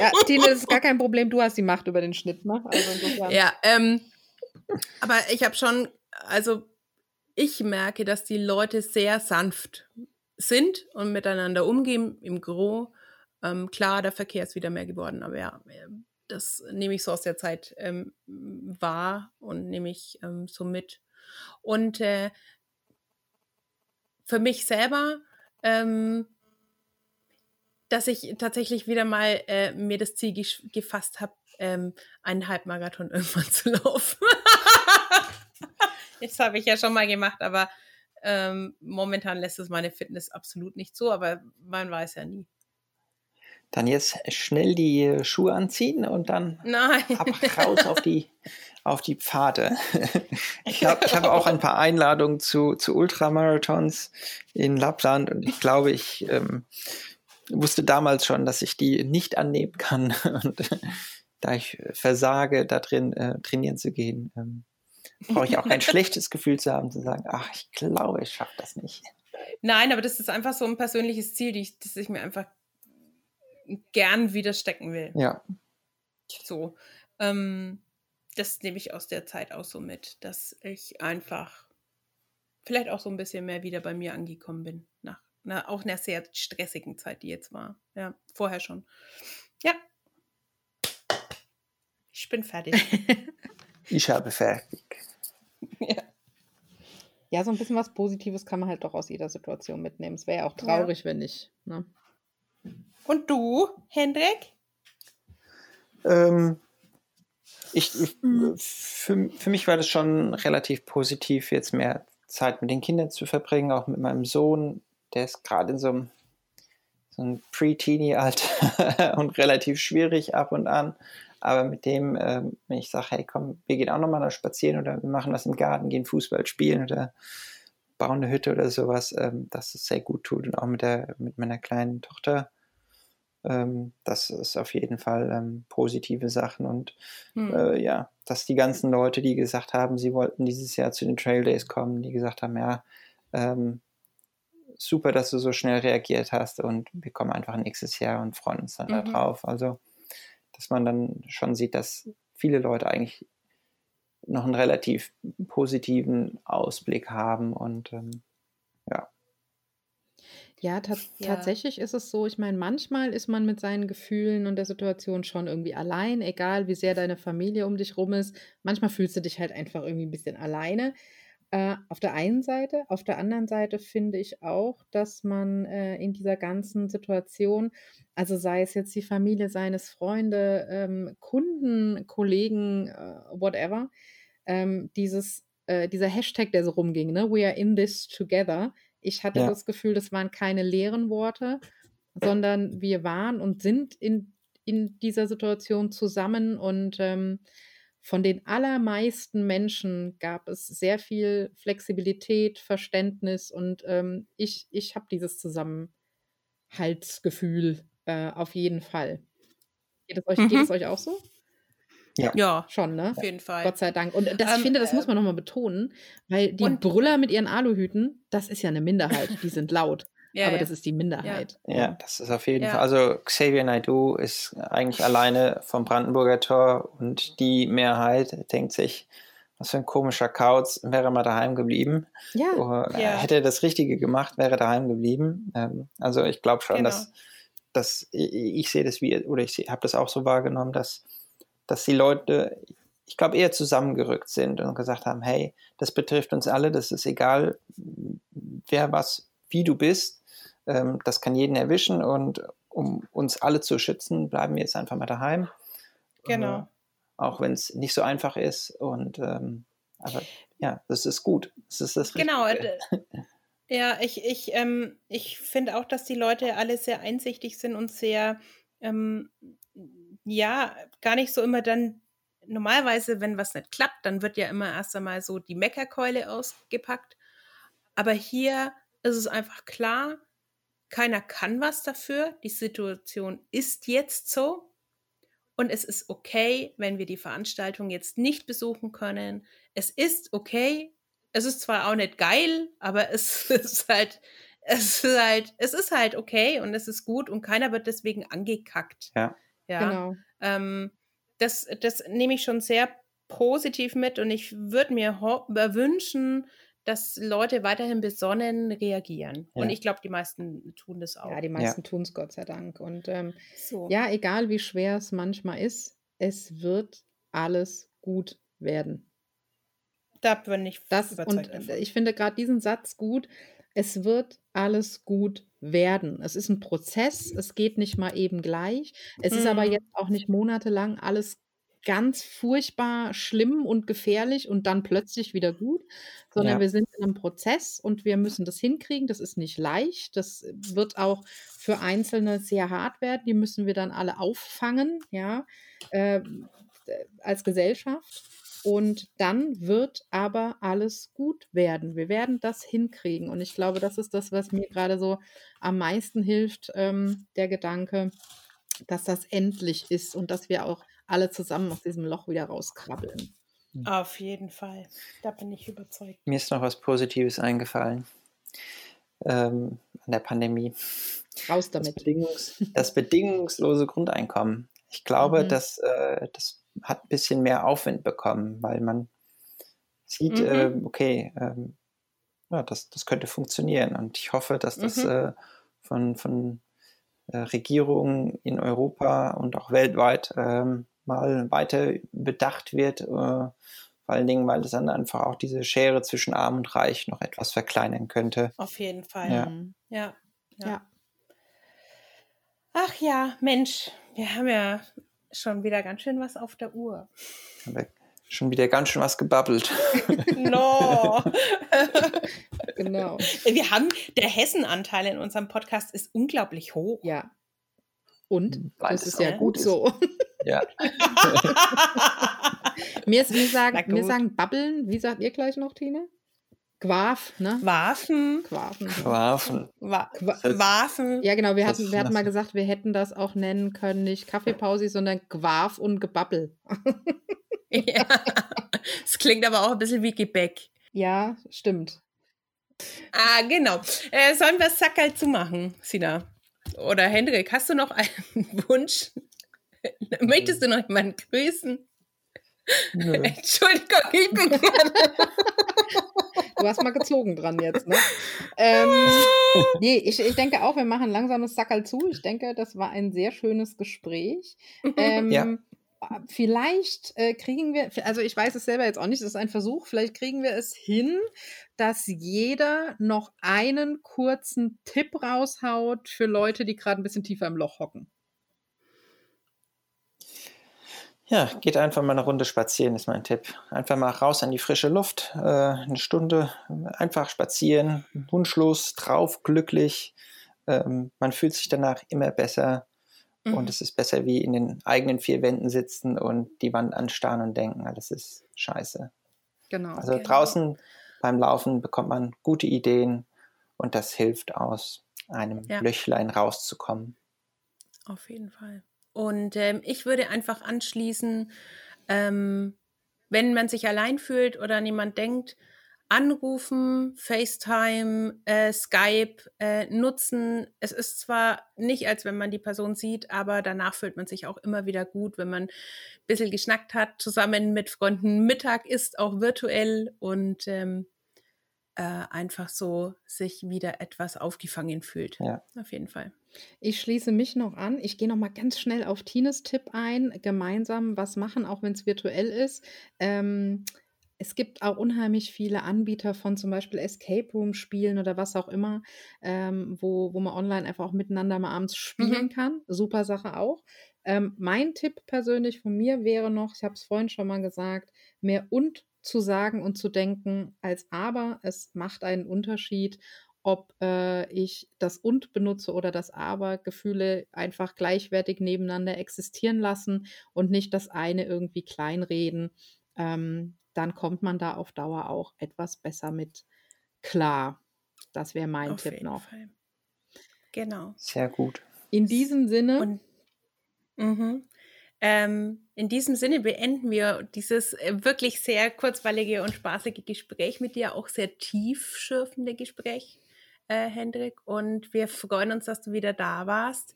Ja, Tine, das ist gar kein Problem. Du hast die Macht über den Schnitt, ne? Also ja, ähm, aber ich habe schon, also ich merke, dass die Leute sehr sanft sind und miteinander umgehen im Gros. Ähm, klar, der Verkehr ist wieder mehr geworden, aber ja, das nehme ich so aus der Zeit ähm, wahr und nehme ich ähm, so mit. Und äh, für mich selber, ähm, dass ich tatsächlich wieder mal äh, mir das Ziel gefasst habe, ähm, einen Halbmarathon irgendwann zu laufen. das habe ich ja schon mal gemacht, aber ähm, momentan lässt es meine Fitness absolut nicht zu, aber man weiß ja nie. Dann jetzt schnell die Schuhe anziehen und dann Nein. raus auf die, auf die Pfade. Ich habe ich hab auch ein paar Einladungen zu, zu Ultramarathons in Lappland und ich glaube, ich ähm, wusste damals schon, dass ich die nicht annehmen kann. Und da ich versage, da drin äh, trainieren zu gehen, ähm, brauche ich auch ein schlechtes Gefühl zu haben, zu sagen, ach, ich glaube, ich schaffe das nicht. Nein, aber das ist einfach so ein persönliches Ziel, ich, das ich mir einfach gern wieder stecken will. Ja. So. Ähm, das nehme ich aus der Zeit auch so mit, dass ich einfach vielleicht auch so ein bisschen mehr wieder bei mir angekommen bin. Nach einer, auch einer sehr stressigen Zeit, die jetzt war. Ja, vorher schon. Ja. Ich bin fertig. ich habe fertig. Ja. Ja, so ein bisschen was Positives kann man halt doch aus jeder Situation mitnehmen. Es wäre ja auch traurig, ja. wenn nicht. Ne? Und du, Hendrik? Ähm, ich, ich mhm. für, für mich war das schon relativ positiv, jetzt mehr Zeit mit den Kindern zu verbringen, auch mit meinem Sohn. Der ist gerade in so einem, so einem Pre-Teenie-Alter und relativ schwierig ab und an. Aber mit dem, äh, wenn ich sage, hey komm, wir gehen auch nochmal da spazieren oder wir machen was im Garten, gehen Fußball spielen oder bauen eine Hütte oder sowas, ähm, dass es sehr gut tut. Und auch mit, der, mit meiner kleinen Tochter ähm, das ist auf jeden Fall ähm, positive Sachen und hm. äh, ja, dass die ganzen Leute, die gesagt haben, sie wollten dieses Jahr zu den Trail Days kommen, die gesagt haben, ja, ähm, super, dass du so schnell reagiert hast und wir kommen einfach nächstes Jahr und freuen uns dann mhm. darauf. Also, dass man dann schon sieht, dass viele Leute eigentlich noch einen relativ positiven Ausblick haben und ähm, ja. Ja, ta Ja. tatsächlich ist es so, ich meine, manchmal ist man mit seinen Gefühlen und der Situation schon irgendwie allein, egal wie sehr deine Familie um dich rum ist. Manchmal fühlst du dich halt einfach irgendwie ein bisschen alleine. Äh, auf der einen Seite, auf der anderen Seite finde ich auch, dass man äh, in dieser ganzen Situation, also sei es jetzt die Familie, seien es Freunde, ähm, Kunden, Kollegen, äh, whatever, ähm, dieses, äh, dieser Hashtag, der so rumging, ne, we are in this together, ich hatte ja. das Gefühl, das waren keine leeren Worte, sondern wir waren und sind in, in dieser Situation zusammen und ähm, von den allermeisten Menschen gab es sehr viel Flexibilität, Verständnis und ähm, ich, ich habe dieses Zusammenhaltsgefühl äh, auf jeden Fall. Geht es, euch, mhm. geht es euch auch so? Ja. ja, schon, ne? Auf jeden Fall. Gott sei Dank. Und das, ähm, ich finde, das äh, muss man nochmal betonen, weil die Brüller mit ihren Aluhüten, das ist ja eine Minderheit, die sind laut. Ja, aber ja. das ist die Minderheit. Ja, ja das ist auf jeden Fall. Also Xavier Naidu ist eigentlich alleine vom Brandenburger Tor und die Mehrheit denkt sich, was für ein komischer Kauz, wäre mal daheim geblieben. Ja. Oder Hätte er das Richtige gemacht, wäre daheim geblieben. Ähm, also ich glaube schon, genau. dass, dass ich, ich sehe das wie, oder ich habe das auch so wahrgenommen, dass, dass die Leute, ich glaube, eher zusammengerückt sind und gesagt haben, hey, das betrifft uns alle, das ist egal, wer was, wie du bist, ähm, das kann jeden erwischen und um uns alle zu schützen, bleiben wir jetzt einfach mal daheim. Genau. Äh, auch wenn es nicht so einfach ist. Und ähm, aber ja, das ist gut. Das ist das Genau. Ja, ich, ich, ähm, ich finde auch, dass die Leute alle sehr einsichtig sind und sehr, ähm, ja, gar nicht so immer dann, normalerweise, wenn was nicht klappt, dann wird ja immer erst einmal so die Meckerkeule ausgepackt. Aber hier ist es einfach klar, keiner kann was dafür. Die Situation ist jetzt so. Und es ist okay, wenn wir die Veranstaltung jetzt nicht besuchen können. Es ist okay. Es ist zwar auch nicht geil, aber es ist halt, es ist halt, es ist halt okay und es ist gut und keiner wird deswegen angekackt. Ja. Ja. Genau. Ähm, das, das nehme ich schon sehr positiv mit und ich würde mir wünschen, dass Leute weiterhin besonnen reagieren. Ja. Und ich glaube, die meisten tun das auch. Ja, die meisten ja. tun es Gott sei Dank. Und ähm, so. ja, egal wie schwer es manchmal ist, es wird alles gut werden. Da bin ich das, Und davon. ich finde gerade diesen Satz gut. Es wird alles gut werden. Es ist ein Prozess, es geht nicht mal eben gleich. Es hm. ist aber mhm. jetzt auch nicht monatelang alles ganz furchtbar schlimm und gefährlich und dann plötzlich wieder gut, sondern ja. wir sind in einem Prozess und wir müssen das hinkriegen. Das ist nicht leicht. Das wird auch für Einzelne sehr hart werden. Die müssen wir dann alle auffangen, ja, äh, als Gesellschaft. Und dann wird aber alles gut werden. Wir werden das hinkriegen. Und ich glaube, das ist das, was mir gerade so am meisten hilft, ähm, der Gedanke, dass das endlich ist und dass wir auch alle zusammen aus diesem Loch wieder rauskrabbeln. Hm. Auf jeden Fall. Da bin ich überzeugt. Mir ist noch was Positives eingefallen ähm, an der Pandemie. Raus damit. Das, Bedingungs das bedingungslose Grundeinkommen. Ich glaube, mhm. dass, äh, das hat ein bisschen mehr Aufwind bekommen, weil man sieht, mhm. äh, okay, äh, ja, das, das könnte funktionieren. Und ich hoffe, dass das mhm. Äh, von, von äh, Regierungen in Europa und auch weltweit ähm, mal weiter bedacht wird. Äh, vor allen Dingen, weil es dann einfach auch diese Schere zwischen Arm und Reich noch etwas verkleinern könnte. Auf jeden Fall. Ja. ja. ja. ja. Ach ja, Mensch, wir haben ja schon wieder ganz schön was auf der Uhr. Haben wir schon wieder ganz schön was gebabbelt. no. genau. Wir haben, der Hessenanteil in unserem Podcast ist unglaublich hoch. Ja. Und Weil das ist ja gut so. Ja. mir, mir, sagen, mir sagen Babbeln, wie sagt ihr gleich noch, Tine? Quaf, ne? Waffen. Quafen. Quafen. Waffen. Ja, genau. Wir hatten, wir hatten mal gesagt, wir hätten das auch nennen können, nicht Kaffeepause, sondern Quaf und Gebabbel. ja. Es klingt aber auch ein bisschen wie Gebäck. Ja, stimmt. Ah, genau. Äh, sollen wir das Sackerl zumachen, Sina? Oder Hendrik, hast du noch einen Wunsch? Möchtest du noch jemanden grüßen? Nö. Entschuldigung, ich bin Du hast mal gezogen dran jetzt, ne? Ähm, nee, ich, ich denke auch, wir machen langsam das Sackerl zu. Ich denke, das war ein sehr schönes Gespräch. Ähm, ja. Vielleicht äh, kriegen wir, also ich weiß es selber jetzt auch nicht, das ist ein Versuch, vielleicht kriegen wir es hin, dass jeder noch einen kurzen Tipp raushaut für Leute, die gerade ein bisschen tiefer im Loch hocken. Ja, geht einfach mal eine Runde spazieren, ist mein Tipp. Einfach mal raus an die frische Luft, äh, eine Stunde einfach spazieren, wunschlos, drauf, glücklich. Ähm, man fühlt sich danach immer besser Mhm. Und es ist besser wie in den eigenen vier Wänden sitzen und die Wand anstarren und denken, alles ist scheiße. Genau. Also genau. draußen beim Laufen bekommt man gute Ideen und das hilft aus einem ja. Löchlein rauszukommen. Auf jeden Fall. Und ähm, ich würde einfach anschließen, ähm, wenn man sich allein fühlt oder niemand denkt, anrufen, FaceTime, äh, Skype äh, nutzen. Es ist zwar nicht, als wenn man die Person sieht, aber danach fühlt man sich auch immer wieder gut, wenn man ein bisschen geschnackt hat, zusammen mit Freunden Mittag isst, auch virtuell und ähm, äh, einfach so sich wieder etwas aufgefangen fühlt. Ja. Auf jeden Fall. Ich schließe mich noch an. Ich gehe noch mal ganz schnell auf Tines Tipp ein. Gemeinsam was machen, auch wenn es virtuell ist. Ähm, es gibt auch unheimlich viele Anbieter von zum Beispiel Escape Room Spielen oder was auch immer, ähm, wo, wo man online einfach auch miteinander mal abends spielen mhm. kann. Super Sache auch. Ähm, mein Tipp persönlich von mir wäre noch, ich habe es vorhin schon mal gesagt, mehr und zu sagen und zu denken als aber. Es macht einen Unterschied, ob äh, ich das und benutze oder das aber. Gefühle einfach gleichwertig nebeneinander existieren lassen und nicht das eine irgendwie kleinreden. Ähm, dann kommt man da auf Dauer auch etwas besser mit klar. Das wäre mein auf Tipp noch. Fall. Genau. Sehr gut. In diesem Sinne. Und, mhm. Ähm, in diesem Sinne beenden wir dieses äh, wirklich sehr kurzweilige und spaßige Gespräch mit dir, auch sehr tiefschürfende Gespräch, äh, Hendrik. Und wir freuen uns, dass du wieder da warst.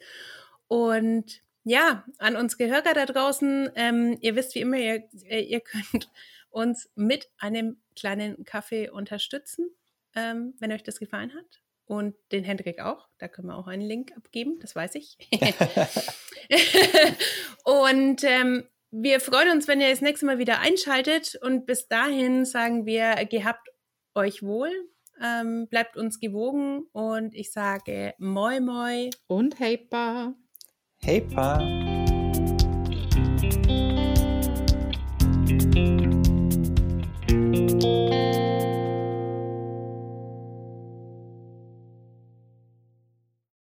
Und ja, an uns Gehörer da draußen, ähm, ihr wisst wie immer, ihr, äh, ihr könnt uns mit einem kleinen Kaffee unterstützen, ähm, wenn euch das gefallen hat und den Hendrik auch. Da können wir auch einen Link abgeben, das weiß ich. und ähm, wir freuen uns, wenn ihr das nächste Mal wieder einschaltet. Und bis dahin sagen wir, gehabt euch wohl, ähm, bleibt uns gewogen und ich sage Moi Moi und Hey, pá!